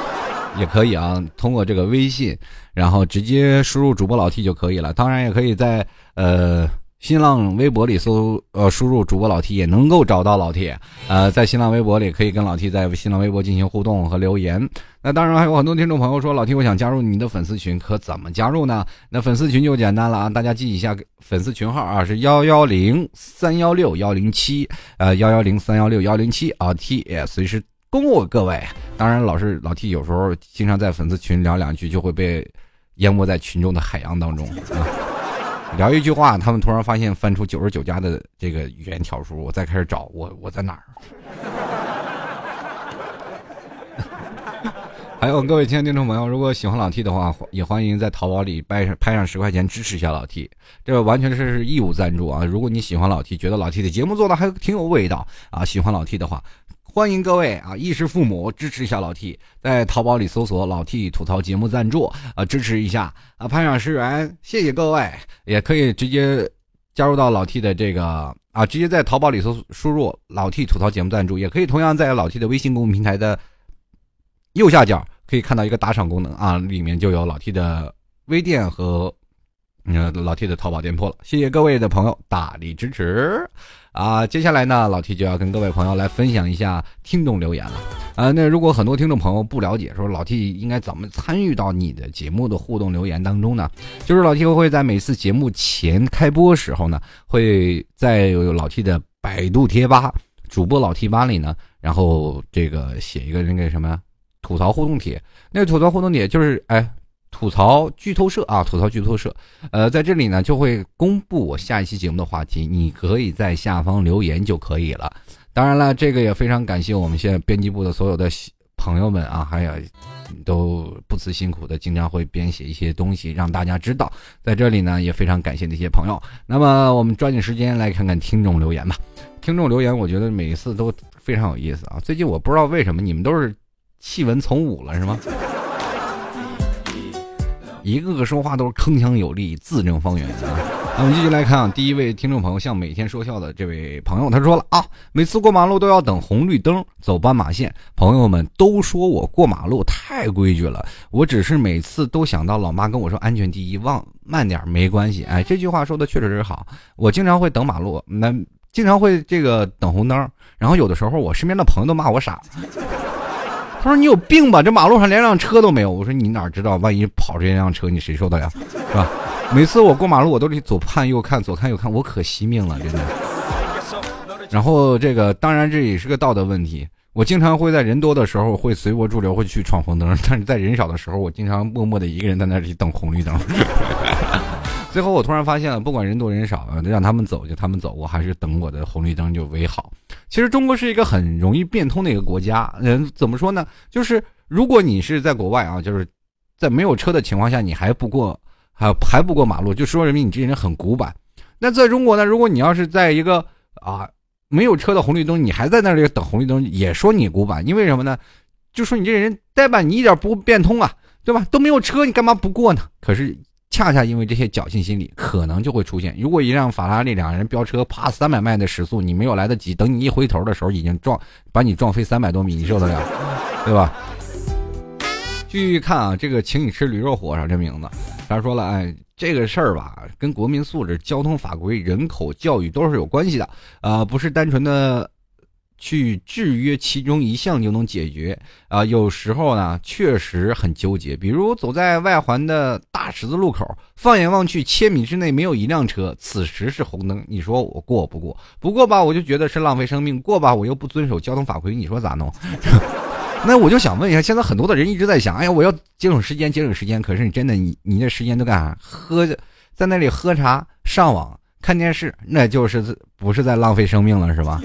Speaker 1: 也可以啊。通过这个微信，然后直接输入主播老 T 就可以了。当然，也可以在呃。新浪微博里搜呃输入主播老 T 也能够找到老 T，呃，在新浪微博里可以跟老 T 在新浪微博进行互动和留言。那当然还有很多听众朋友说老 T 我想加入你的粉丝群，可怎么加入呢？那粉丝群就简单了啊，大家记一下粉丝群号啊，是幺幺零三幺六幺零七，呃幺幺零三幺六幺零七啊，T 也随时恭候各位。当然老是老 T 有时候经常在粉丝群聊两句就会被淹没在群众的海洋当中啊。聊一句话，他们突然发现翻出九十九家的这个语言条数，我再开始找我我在哪儿。还有各位亲爱的听众朋友，如果喜欢老 T 的话，也欢迎在淘宝里拍上拍上十块钱支持一下老 T，这完全是义务赞助啊！如果你喜欢老 T，觉得老 T 的节目做的还挺有味道啊，喜欢老 T 的话，欢迎各位啊衣食父母支持一下老 T，在淘宝里搜索“老 T 吐槽节目赞助”啊，支持一下啊，拍上十元，谢谢各位，也可以直接加入到老 T 的这个啊，直接在淘宝里搜输入“老 T 吐槽节目赞助”，也可以同样在老 T 的微信公众平台的。右下角可以看到一个打赏功能啊，里面就有老 T 的微店和呃老 T 的淘宝店铺了。谢谢各位的朋友大力支持啊！接下来呢，老 T 就要跟各位朋友来分享一下听众留言了啊。那如果很多听众朋友不了解，说老 T 应该怎么参与到你的节目的互动留言当中呢？就是老 T 会在每次节目前开播时候呢，会在老 T 的百度贴吧主播老 T 吧里呢，然后这个写一个那个什么。吐槽互动帖，那个吐槽互动帖就是哎，吐槽剧透社啊，吐槽剧透社，呃，在这里呢就会公布我下一期节目的话题，你可以在下方留言就可以了。当然了，这个也非常感谢我们现在编辑部的所有的朋友们啊，还有都不辞辛苦的，经常会编写一些东西让大家知道。在这里呢，也非常感谢那些朋友。那么我们抓紧时间来看看听众留言吧。听众留言，我觉得每一次都非常有意思啊。最近我不知道为什么你们都是。弃文从武了是吗？一个个说话都是铿锵有力、字正方圆啊！我们继续来看啊，第一位听众朋友，像每天说笑的这位朋友，他说了啊，每次过马路都要等红绿灯走斑马线，朋友们都说我过马路太规矩了，我只是每次都想到老妈跟我说安全第一，忘慢点没关系。哎，这句话说的确实是好，我经常会等马路，那经常会这个等红灯，然后有的时候我身边的朋友都骂我傻。他说：“你有病吧？这马路上连辆车都没有。”我说：“你哪知道？万一跑这辆车，你谁受得了？是吧？”每次我过马路，我都得左看右看，左看右看，我可惜命了，真的。然后这个当然这也是个道德问题。我经常会在人多的时候会随波逐流，会去闯红灯；但是在人少的时候，我经常默默的一个人在那里等红绿灯。最后我突然发现了，不管人多人少，让他们走就他们走，我还是等我的红绿灯就为好。其实中国是一个很容易变通的一个国家。嗯，怎么说呢？就是如果你是在国外啊，就是在没有车的情况下，你还不过还还不过马路，就说明你这人很古板。那在中国呢，如果你要是在一个啊没有车的红绿灯，你还在那里等红绿灯，也说你古板。因为什么呢？就说你这人呆板，你一点不变通啊，对吧？都没有车，你干嘛不过呢？可是。恰恰因为这些侥幸心理，可能就会出现。如果一辆法拉利两人飙车，啪三百迈的时速，你没有来得及，等你一回头的时候，已经撞把你撞飞三百多米，你受得了？对吧？继续看啊，这个请你吃驴肉火烧这名字，他说了，哎，这个事儿吧，跟国民素质、交通法规、人口教育都是有关系的，啊，不是单纯的。去制约其中一项就能解决啊！有时候呢，确实很纠结。比如走在外环的大十字路口，放眼望去，千米之内没有一辆车，此时是红灯，你说我过不过？不过吧，我就觉得是浪费生命；过吧，我又不遵守交通法规，你说咋弄？那我就想问一下，现在很多的人一直在想，哎呀，我要节省时间，节省时间。可是你真的，你你这时间都干啥？喝，在那里喝茶、上网、看电视，那就是不是在浪费生命了，是吧？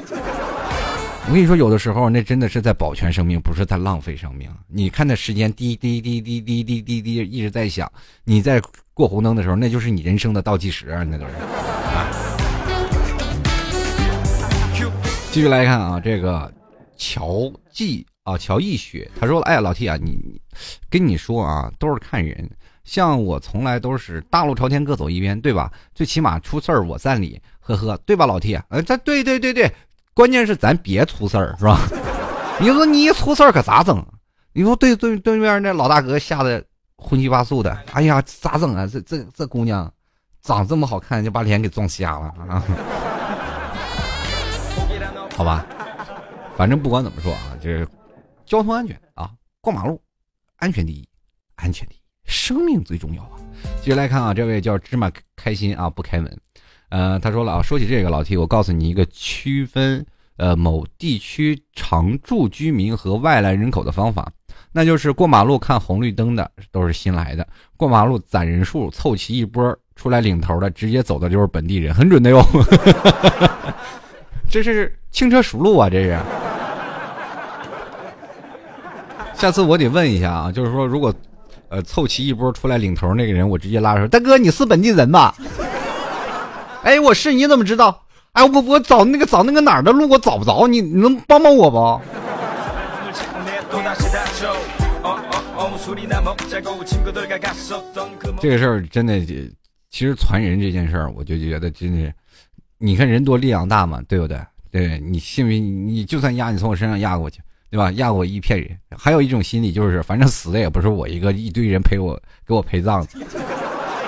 Speaker 1: 我跟你说，有的时候那真的是在保全生命，不是在浪费生命。你看那时间滴滴滴滴滴滴滴滴一直在响，你在过红灯的时候，那就是你人生的倒计时啊，那都是。继续来看啊，这个乔记啊，乔逸雪，他说了，哎，老 T 啊，你跟你说啊，都是看人，像我从来都是大路朝天各走一边，对吧？最起码出事儿我占理，呵呵，对吧，老 T？呃，这对对对对。关键是咱别出事儿，是吧？你说你一出事儿可咋整？你说对对对面那老大哥吓得荤七八素的，哎呀，咋整啊？这这这姑娘长这么好看，就把脸给撞瞎了啊！好吧，反正不管怎么说啊，就是交通安全啊，过马路安全第一，安全第一，生命最重要啊！继续来看啊，这位叫芝麻开心啊，不开门。呃，他说了啊，说起这个老 T，我告诉你一个区分呃某地区常住居民和外来人口的方法，那就是过马路看红绿灯的都是新来的，过马路攒人数凑齐一波出来领头的，直接走的就是本地人，很准的哟。这是轻车熟路啊，这是。下次我得问一下啊，就是说如果，呃，凑齐一波出来领头那个人，我直接拉着说：“大哥，你是本地人吧？”哎，我是，你怎么知道？哎，我我找那个找那个哪儿的路，我找不着，你你能帮帮我不？这个事儿真的，其实传人这件事儿，我就觉得真的，你看人多力量大嘛，对不对？对你信不信？你就算压你从我身上压过去，对吧？压过一片人，还有一种心理就是，反正死的也不是我一个，一堆人陪我给我陪葬。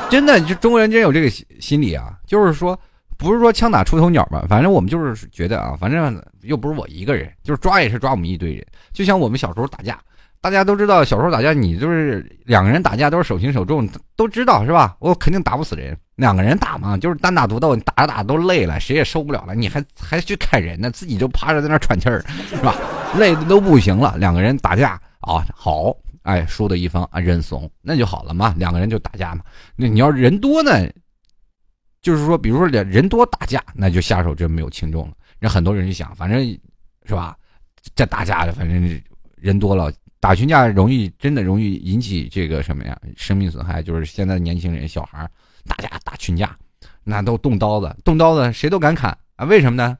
Speaker 1: 真的，就中国人真有这个心理啊，就是说，不是说枪打出头鸟吧？反正我们就是觉得啊，反正又不是我一个人，就是抓也是抓我们一堆人，就像我们小时候打架。大家都知道，小时候打架，你就是两个人打架都是手轻手重，都知道是吧？我肯定打不死人，两个人打嘛，就是单打独斗，打着打着都累了，谁也受不了了，你还还去砍人呢，自己就趴着在那喘气儿，是吧？累的都不行了，两个人打架啊，好，哎，输的一方啊认怂，那就好了嘛，两个人就打架嘛。那你要人多呢，就是说，比如说两人多打架，那就下手就没有轻重了。那很多人就想，反正是吧，这打架的，反正人多了。打群架容易，真的容易引起这个什么呀？生命损害。就是现在年轻人、小孩打架打群架，那都动刀子，动刀子谁都敢砍啊？为什么呢？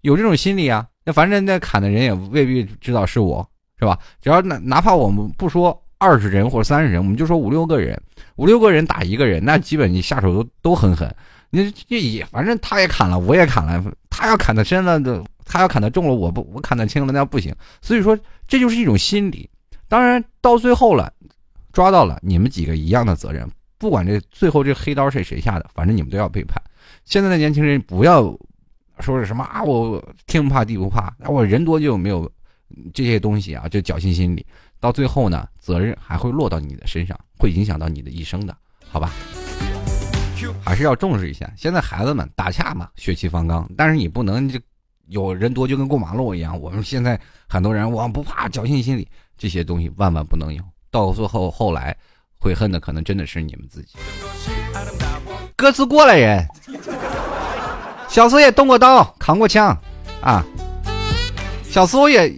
Speaker 1: 有这种心理啊。那反正那砍的人也未必知道是我，是吧？只要哪哪怕我们不说二十人或者三十人，我们就说五六个人，五六个人打一个人，那基本你下手都都很狠。你这也反正他也砍了，我也砍了，他要砍的深了的，他要砍的重了，我不我砍的轻了，那不行。所以说这就是一种心理。当然，到最后了，抓到了你们几个一样的责任。不管这最后这黑刀是谁下的，反正你们都要背叛。现在的年轻人不要说是什么啊，我天不怕地不怕，我人多就没有这些东西啊，就侥幸心理。到最后呢，责任还会落到你的身上，会影响到你的一生的，好吧？还是要重视一下。现在孩子们打架嘛，血气方刚，但是你不能就有人多就跟过马路一样。我们现在很多人我不怕，侥幸心理。这些东西万万不能有，到最后后来悔恨的可能真的是你们自己。各自过来人，小时候也动过刀，扛过枪，啊，小时候也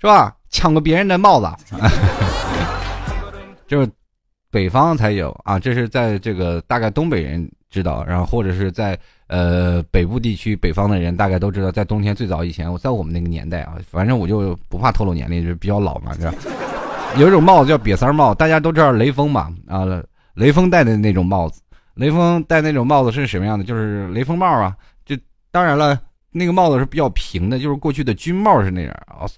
Speaker 1: 是吧，抢过别人的帽子，就是北方才有啊，这是在这个大概东北人知道，然后或者是在。呃，北部地区北方的人大概都知道，在冬天最早以前，我在我们那个年代啊，反正我就不怕透露年龄，就比较老嘛，是吧？有一种帽子叫瘪三帽，大家都知道雷锋嘛，啊，雷锋戴的那种帽子，雷锋戴那种帽子是什么样的？就是雷锋帽啊，就当然了，那个帽子是比较平的，就是过去的军帽是那样啊，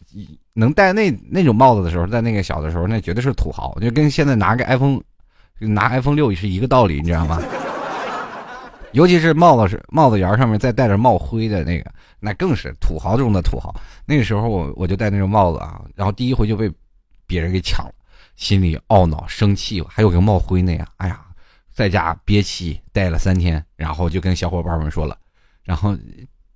Speaker 1: 能戴那那种帽子的时候，在那个小的时候，那绝对是土豪，就跟现在拿个 iPhone，拿 iPhone 六是一个道理，你知道吗？尤其是帽子是帽子檐上面再带着帽徽的那个，那更是土豪中的土豪。那个时候我我就戴那种帽子啊，然后第一回就被别人给抢了，心里懊恼生气，还有个帽徽那样，哎呀，在家憋气戴了三天，然后就跟小伙伴们说了，然后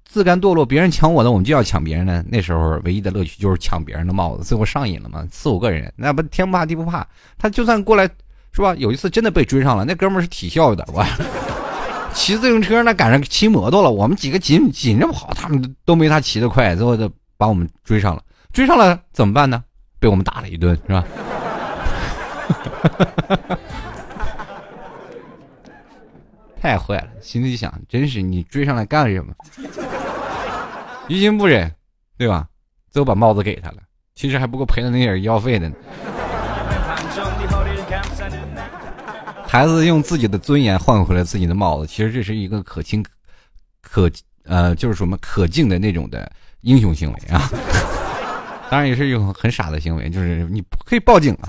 Speaker 1: 自甘堕落，别人抢我的，我们就要抢别人的。那时候唯一的乐趣就是抢别人的帽子，最后上瘾了嘛，四五个人，那不天不怕地不怕，他就算过来是吧？有一次真的被追上了，那哥们是体校的，我。骑自行车那赶上骑摩托了，我们几个紧紧着跑，他们都没他骑得快，最后就把我们追上了。追上了怎么办呢？被我们打了一顿，是吧？太坏了，心里想，真是你追上来干什么？于心不忍，对吧？最后把帽子给他了，其实还不够赔的那点医药费的呢。孩子用自己的尊严换回了自己的帽子，其实这是一个可亲、可呃，就是什么可敬的那种的英雄行为啊！当然也是一种很傻的行为，就是你可以报警啊。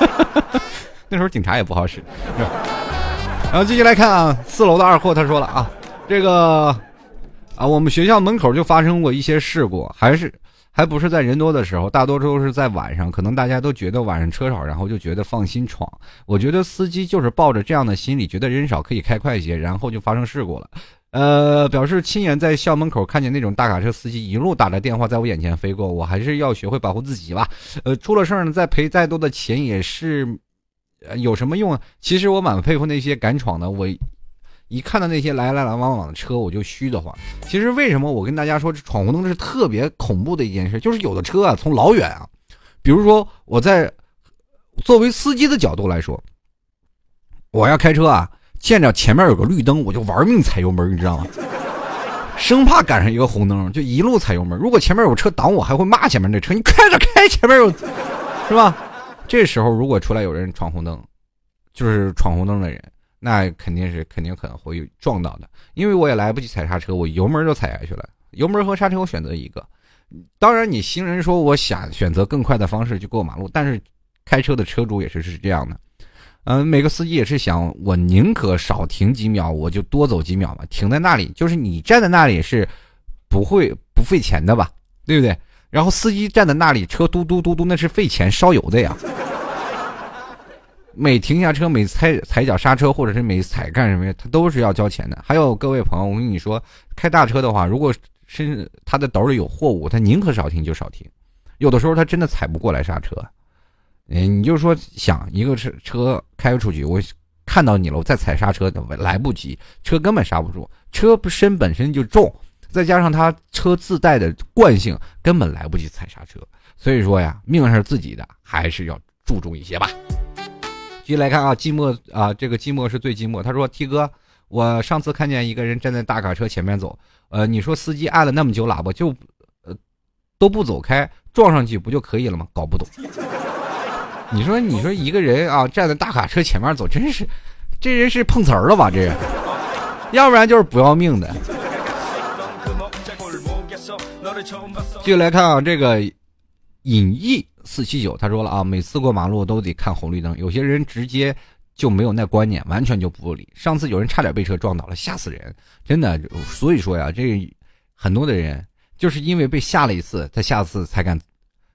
Speaker 1: 那时候警察也不好使。然后继续来看啊，四楼的二货他说了啊，这个啊，我们学校门口就发生过一些事故，还是。还不是在人多的时候，大多都是在晚上。可能大家都觉得晚上车少，然后就觉得放心闯。我觉得司机就是抱着这样的心理，觉得人少可以开快一些，然后就发生事故了。呃，表示亲眼在校门口看见那种大卡车司机一路打着电话在我眼前飞过，我还是要学会保护自己吧。呃，出了事儿呢，再赔再多的钱也是，呃有什么用？其实我蛮佩服那些敢闯的，我一看到那些来来来往往的车，我就虚的慌。其实为什么我跟大家说这闯红灯是特别恐怖的一件事？就是有的车啊，从老远啊，比如说我在作为司机的角度来说，我要开车啊，见着前面有个绿灯，我就玩命踩油门，你知道吗？生怕赶上一个红灯，就一路踩油门。如果前面有车挡我，还会骂前面那车：“你开着开，前面有，是吧？”这时候如果出来有人闯红灯，就是闯红灯的人，那肯定是肯定可能会撞到的。因为我也来不及踩刹车，我油门就踩下去了。油门和刹车我选择一个。当然，你行人说我想选择更快的方式去过马路，但是开车的车主也是是这样的。嗯，每个司机也是想，我宁可少停几秒，我就多走几秒嘛。停在那里，就是你站在那里是不会不费钱的吧？对不对？然后司机站在那里，车嘟嘟嘟嘟，那是费钱烧油的呀。每停下车，每踩踩脚刹车，或者是每踩干什么，他都是要交钱的。还有各位朋友，我跟你说，开大车的话，如果是他的兜里有货物，他宁可少停就少停。有的时候他真的踩不过来刹车。嗯，你就说想一个车车开出去，我看到你了，我再踩刹车来不及，车根本刹不住。车身本身就重，再加上它车自带的惯性，根本来不及踩刹车。所以说呀，命是自己的，还是要注重一些吧。继续来看啊，寂寞啊，这个寂寞是最寂寞。他说：“T 哥，我上次看见一个人站在大卡车前面走，呃，你说司机按了那么久喇叭就，呃，都不走开，撞上去不就可以了吗？搞不懂。”你说，你说一个人啊，站在大卡车前面走，真是，这人是碰瓷儿了吧？这人，要不然就是不要命的。继续来看啊，这个隐逸四七九他说了啊，每次过马路都得看红绿灯，有些人直接就没有那观念，完全就不理。上次有人差点被车撞倒了，吓死人，真的。所以说呀，这很多的人就是因为被吓了一次，他下次才敢，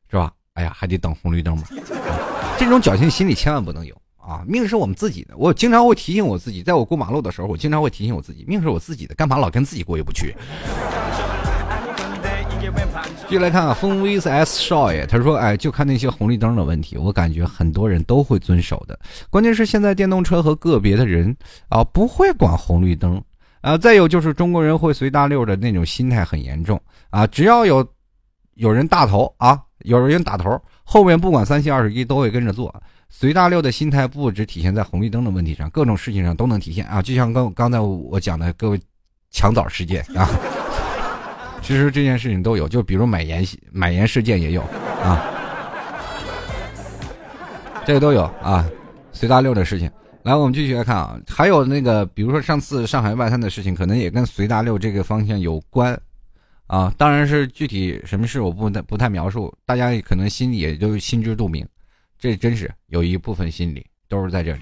Speaker 1: 是吧？哎呀，还得等红绿灯嘛。这种侥幸心理千万不能有啊！命是我们自己的，我经常会提醒我自己，在我过马路的时候，我经常会提醒我自己，命是我自己的，干嘛老跟自己过意不去？继续来看啊，风 VS 少爷，他说：“哎，就看那些红绿灯的问题，我感觉很多人都会遵守的。关键是现在电动车和个别的人啊，不会管红绿灯啊。再有就是中国人会随大溜的那种心态很严重啊，只要有有人大头啊，有人打头。”后面不管三七二十一都会跟着做，随大溜的心态不只体现在红绿灯的问题上，各种事情上都能体现啊！就像刚刚才我讲的各位抢枣事件啊，其实这件事情都有，就比如买盐买盐事件也有啊，这个都有啊，随大溜的事情。来，我们继续来看啊，还有那个，比如说上次上海外滩的事情，可能也跟随大溜这个方向有关。啊，当然是具体什么事我不太不太描述，大家可能心里也都心知肚明，这真是有一部分心理都是在这里。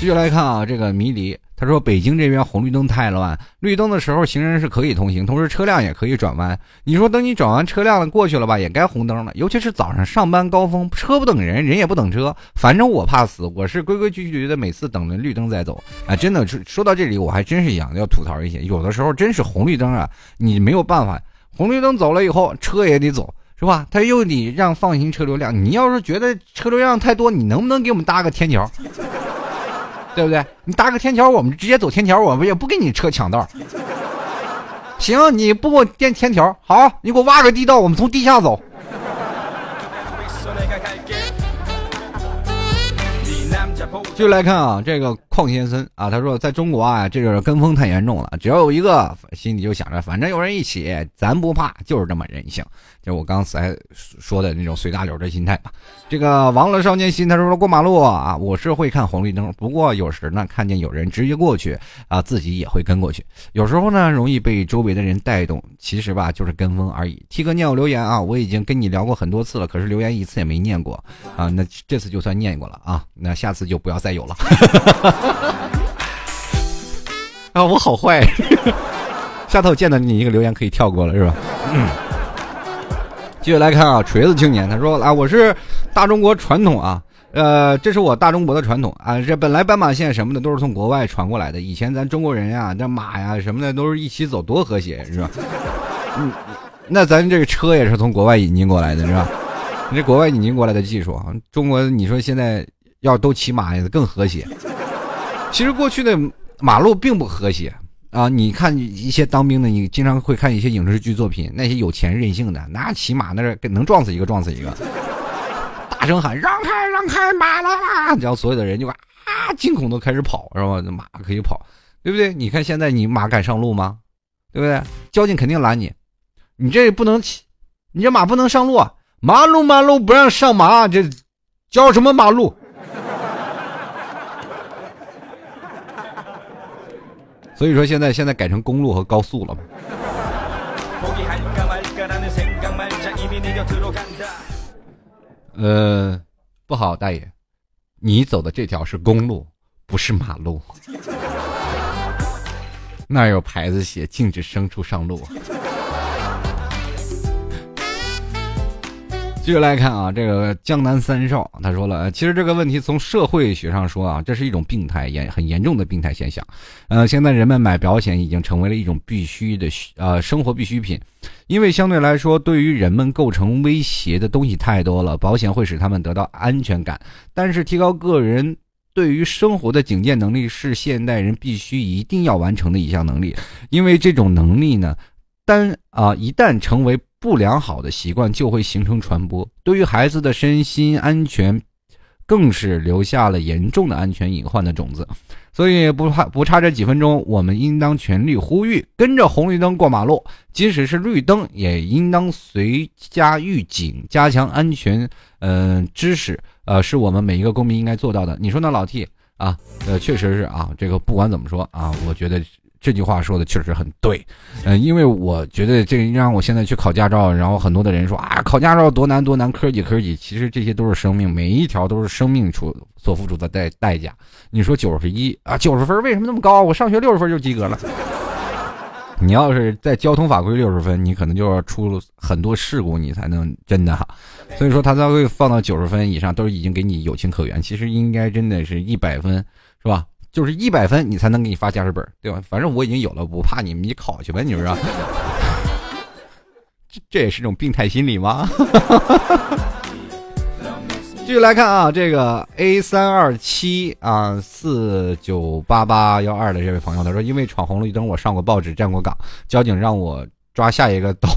Speaker 1: 继续来看啊，这个迷离。他说：“北京这边红绿灯太乱，绿灯的时候行人是可以通行，同时车辆也可以转弯。你说等你转完车辆了过去了吧，也该红灯了。尤其是早上上班高峰，车不等人，人也不等车。反正我怕死，我是规规矩矩的，每次等着绿灯再走。啊，真的，说到这里，我还真是想要吐槽一些，有的时候真是红绿灯啊，你没有办法，红绿灯走了以后，车也得走，是吧？他又得让放行车流量。你要是觉得车流量太多，你能不能给我们搭个天桥？”对不对？你搭个天桥，我们直接走天桥，我们也不跟你车抢道。行，你不给我垫天桥，好，你给我挖个地道，我们从地下走。就来看啊，这个邝先生啊，他说，在中国啊，这个跟风太严重了，只要有一个，心里就想着，反正有人一起，咱不怕，就是这么任性。就我刚才说的那种随大流的心态吧。这个王乐少年心，他说过马路啊，我是会看红绿灯，不过有时呢，看见有人直接过去啊，自己也会跟过去。有时候呢，容易被周围的人带动，其实吧，就是跟风而已。T 哥念我留言啊，我已经跟你聊过很多次了，可是留言一次也没念过啊，那这次就算念过了啊，那下次就不要再有了。啊，我好坏，下头见到你一个留言可以跳过了是吧？嗯。继续来看啊，锤子青年他说啊，我是大中国传统啊，呃，这是我大中国的传统啊，这本来斑马线什么的都是从国外传过来的，以前咱中国人呀，那马呀什么的都是一起走，多和谐是吧？嗯，那咱这个车也是从国外引进过来的是吧？你这国外引进过来的技术啊，中国你说现在要都骑马更和谐。其实过去的马路并不和谐啊！你看一些当兵的，你经常会看一些影视剧作品，那些有钱任性的，那骑马那是能撞死一个撞死一个，大声喊让开让开马来啦！然后所有的人就啊惊恐都开始跑，是吧？马可以跑，对不对？你看现在你马敢上路吗？对不对？交警肯定拦你，你这不能骑，你这马不能上路啊！马路马路不让上马，这叫什么马路？所以说现在现在改成公路和高速了嘛？呃，不好，大爷，你走的这条是公路，不是马路。那有牌子写禁止牲畜上路。继续来看啊，这个江南三少他说了，其实这个问题从社会学上说啊，这是一种病态严很严重的病态现象。呃，现在人们买保险已经成为了一种必须的呃生活必需品，因为相对来说，对于人们构成威胁的东西太多了，保险会使他们得到安全感。但是，提高个人对于生活的警戒能力是现代人必须一定要完成的一项能力，因为这种能力呢，单啊一旦成为。不良好的习惯就会形成传播，对于孩子的身心安全，更是留下了严重的安全隐患的种子。所以不怕不差这几分钟，我们应当全力呼吁，跟着红绿灯过马路，即使是绿灯，也应当随加预警，加强安全。嗯，知识，呃，是我们每一个公民应该做到的。你说呢，老 T 啊？呃，确实是啊。这个不管怎么说啊，我觉得。这句话说的确实很对，嗯，因为我觉得这让我现在去考驾照，然后很多的人说啊，考驾照多难多难，科几科几，其实这些都是生命，每一条都是生命出所付出的代代价。你说九十一啊，九十分为什么那么高？我上学六十分就及格了。你要是在交通法规六十分，你可能就要出很多事故，你才能真的哈。所以说他才会放到九十分以上，都已经给你有情可原。其实应该真的是一百分，是吧？就是一百分，你才能给你发驾驶本，对吧？反正我已经有了，不怕你们，你考去吧，你说。这这也是种病态心理吗？继续来看啊，这个 A 三二七啊四九八八幺二的这位朋友，他说因为闯红绿灯，我上过报纸，站过岗，交警让我抓下一个走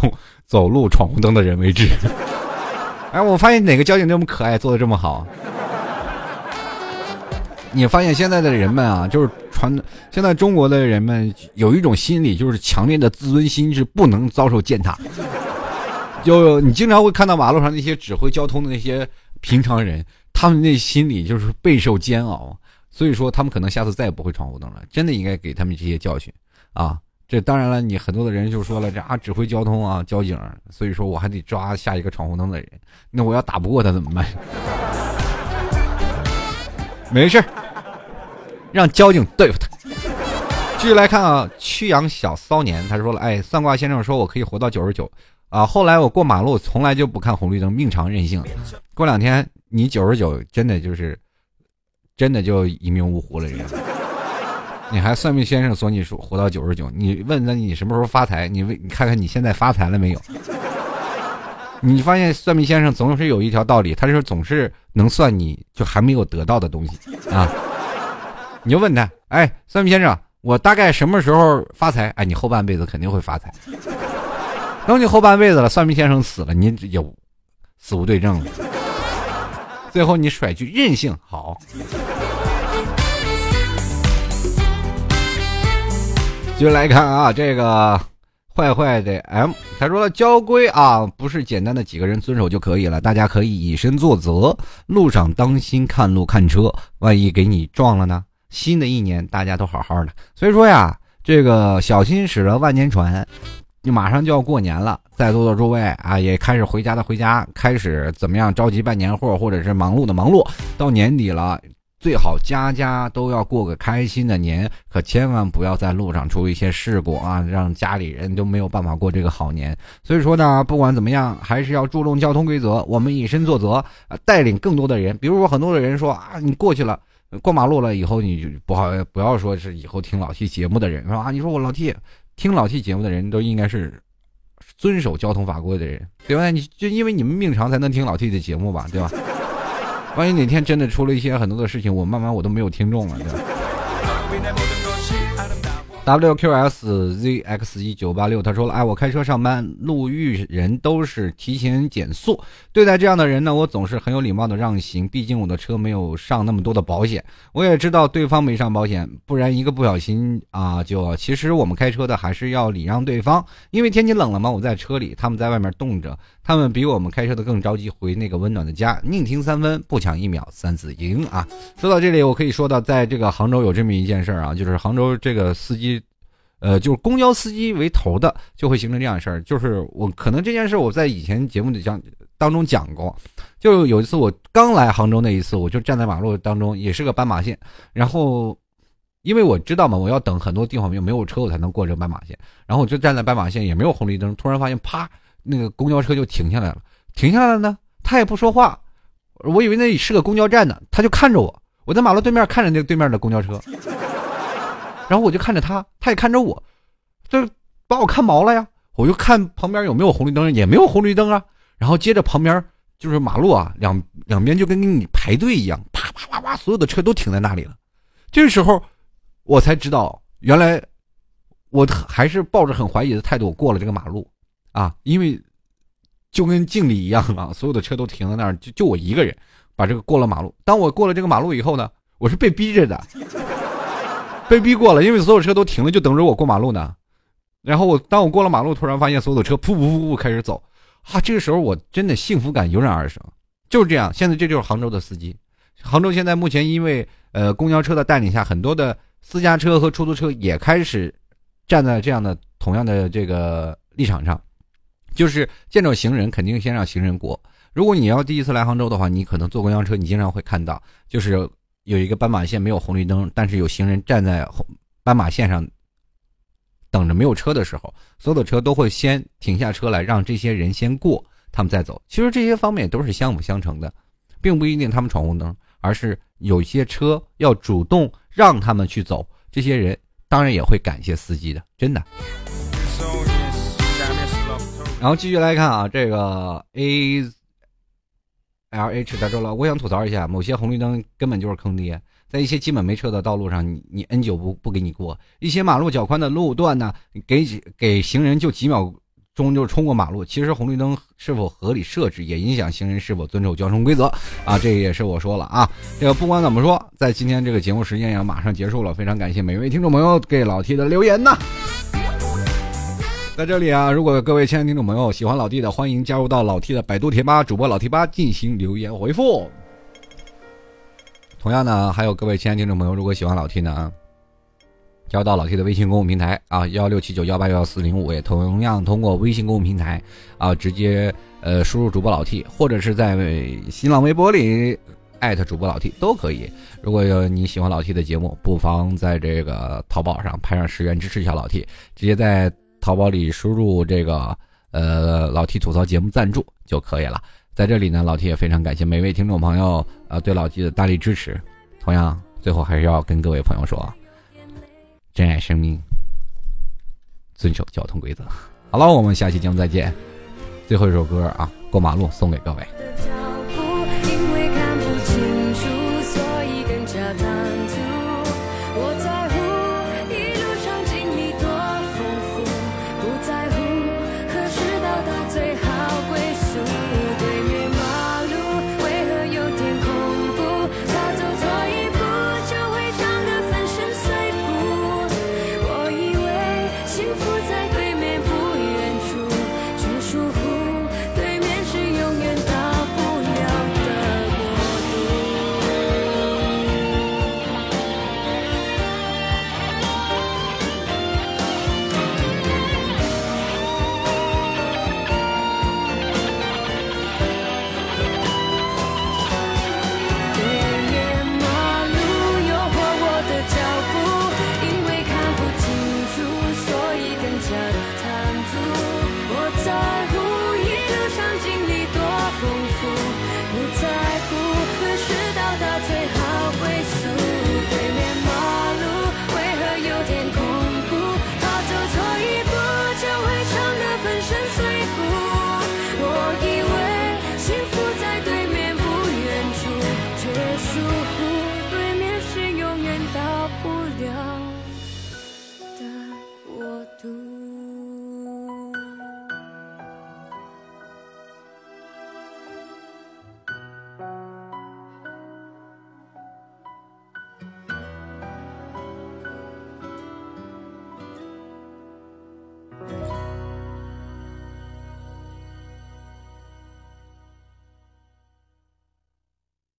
Speaker 1: 走路闯红灯的人为止。哎，我发现哪个交警这么可爱，做的这么好。你发现现在的人们啊，就是传现在中国的人们有一种心理，就是强烈的自尊心是不能遭受践踏。就你经常会看到马路上那些指挥交通的那些平常人，他们那心里就是备受煎熬，所以说他们可能下次再也不会闯红灯了。真的应该给他们这些教训啊！这当然了，你很多的人就说了，这啊指挥交通啊交警，所以说我还得抓下一个闯红灯的人，那我要打不过他怎么办？没事让交警对付他。继续来看啊，曲阳小骚年，他说了：“哎，算卦先生说我可以活到九十九啊。后来我过马路从来就不看红绿灯，命长任性。过两天你九十九，真的就是真的就一命呜呼了。人家，你还算命先生说你说活到九十九，你问那你什么时候发财？你问你看看你现在发财了没有？你发现算命先生总是有一条道理，他是总是。”能算你就还没有得到的东西啊！你就问他，哎，算命先生，我大概什么时候发财？哎，你后半辈子肯定会发财。等你后半辈子了，算命先生死了，你有死无对证了。最后你甩句任性好。继续来看啊，这个。坏坏的 M，他说了交规啊，不是简单的几个人遵守就可以了，大家可以以身作则，路上当心看路看车，万一给你撞了呢？新的一年大家都好好的，所以说呀，这个小心驶得万年船，你马上就要过年了，在座的诸位啊，也开始回家的回家，开始怎么样着急办年货，或者是忙碌的忙碌，到年底了。最好家家都要过个开心的年，可千万不要在路上出一些事故啊，让家里人都没有办法过这个好年。所以说呢，不管怎么样，还是要注重交通规则，我们以身作则，带领更多的人。比如说，很多的人说啊，你过去了，过马路了以后，你就不好，不要说是以后听老 T 节目的人是吧？你说我老 T 听老 T 节目的人都应该是遵守交通法规的人，对吧？你就因为你们命长才能听老 T 的节目吧，对吧？万一哪天真的出了一些很多的事情，我慢慢我都没有听众了，对吧？WQSZX 一九八六，他说了，哎，我开车上班，路遇人都是提前减速，对待这样的人呢，我总是很有礼貌的让行，毕竟我的车没有上那么多的保险，我也知道对方没上保险，不然一个不小心啊，就其实我们开车的还是要礼让对方，因为天气冷了嘛，我在车里，他们在外面冻着，他们比我们开车的更着急回那个温暖的家，宁停三分，不抢一秒，三字经啊。说到这里，我可以说到，在这个杭州有这么一件事儿啊，就是杭州这个司机。呃，就是公交司机为头的，就会形成这样的事儿。就是我可能这件事我在以前节目里讲当中讲过，就有一次我刚来杭州那一次，我就站在马路当中，也是个斑马线。然后，因为我知道嘛，我要等很多地方没有车，我才能过这个斑马线。然后我就站在斑马线，也没有红绿灯，突然发现啪，那个公交车就停下来了。停下来了呢，他也不说话，我以为那里是个公交站呢，他就看着我。我在马路对面看着那对面的公交车。然后我就看着他，他也看着我，这把我看毛了呀！我就看旁边有没有红绿灯，也没有红绿灯啊。然后接着旁边就是马路啊，两两边就跟跟你排队一样，啪啪啪啪，所有的车都停在那里了。这时候，我才知道，原来我还是抱着很怀疑的态度过了这个马路啊，因为就跟敬礼一样啊，所有的车都停在那儿，就就我一个人把这个过了马路。当我过了这个马路以后呢，我是被逼着的。被逼过了，因为所有车都停了，就等着我过马路呢。然后我当我过了马路，突然发现所有的车噗噗噗噗开始走，啊，这个时候我真的幸福感油然而生。就是这样，现在这就是杭州的司机。杭州现在目前因为呃公交车的带领下，很多的私家车和出租车也开始站在这样的同样的这个立场上，就是见着行人肯定先让行人过。如果你要第一次来杭州的话，你可能坐公交车，你经常会看到就是。有一个斑马线没有红绿灯，但是有行人站在红斑马线上等着没有车的时候，所有的车都会先停下车来让这些人先过，他们再走。其实这些方面都是相辅相成的，并不一定他们闯红灯，而是有些车要主动让他们去走。这些人当然也会感谢司机的，真的。然后继续来看啊，这个 A。L H 他说了，我想吐槽一下，某些红绿灯根本就是坑爹，在一些基本没车的道路上，你你 N 九不不给你过；一些马路较宽的路段呢，给给行人就几秒钟就冲过马路。其实红绿灯是否合理设置，也影响行人是否遵守交通规则啊。这也是我说了啊。这个不管怎么说，在今天这个节目时间也马上结束了，非常感谢每位听众朋友给老 T 的留言呐。在这里啊，如果各位亲爱的听众朋友喜欢老 T 的，欢迎加入到老 T 的百度贴吧主播老 T 吧进行留言回复。同样呢，还有各位亲爱的听众朋友，如果喜欢老 T 呢，加入到老 T 的微信公众平台啊，幺六七九幺八幺四零五，也同样通过微信公众平台啊，直接呃输入主播老 T，或者是在新浪微博里艾特主播老 T 都可以。如果有你喜欢老 T 的节目，不妨在这个淘宝上拍上十元支持一下老 T，直接在。淘宝里输入这个呃老 T 吐槽节目赞助就可以了。在这里呢，老 T 也非常感谢每位听众朋友呃对老 T 的大力支持。同样，最后还是要跟各位朋友说，珍爱生命，遵守交通规则。好了，我们下期节目再见。最后一首歌啊，过马路送给各位。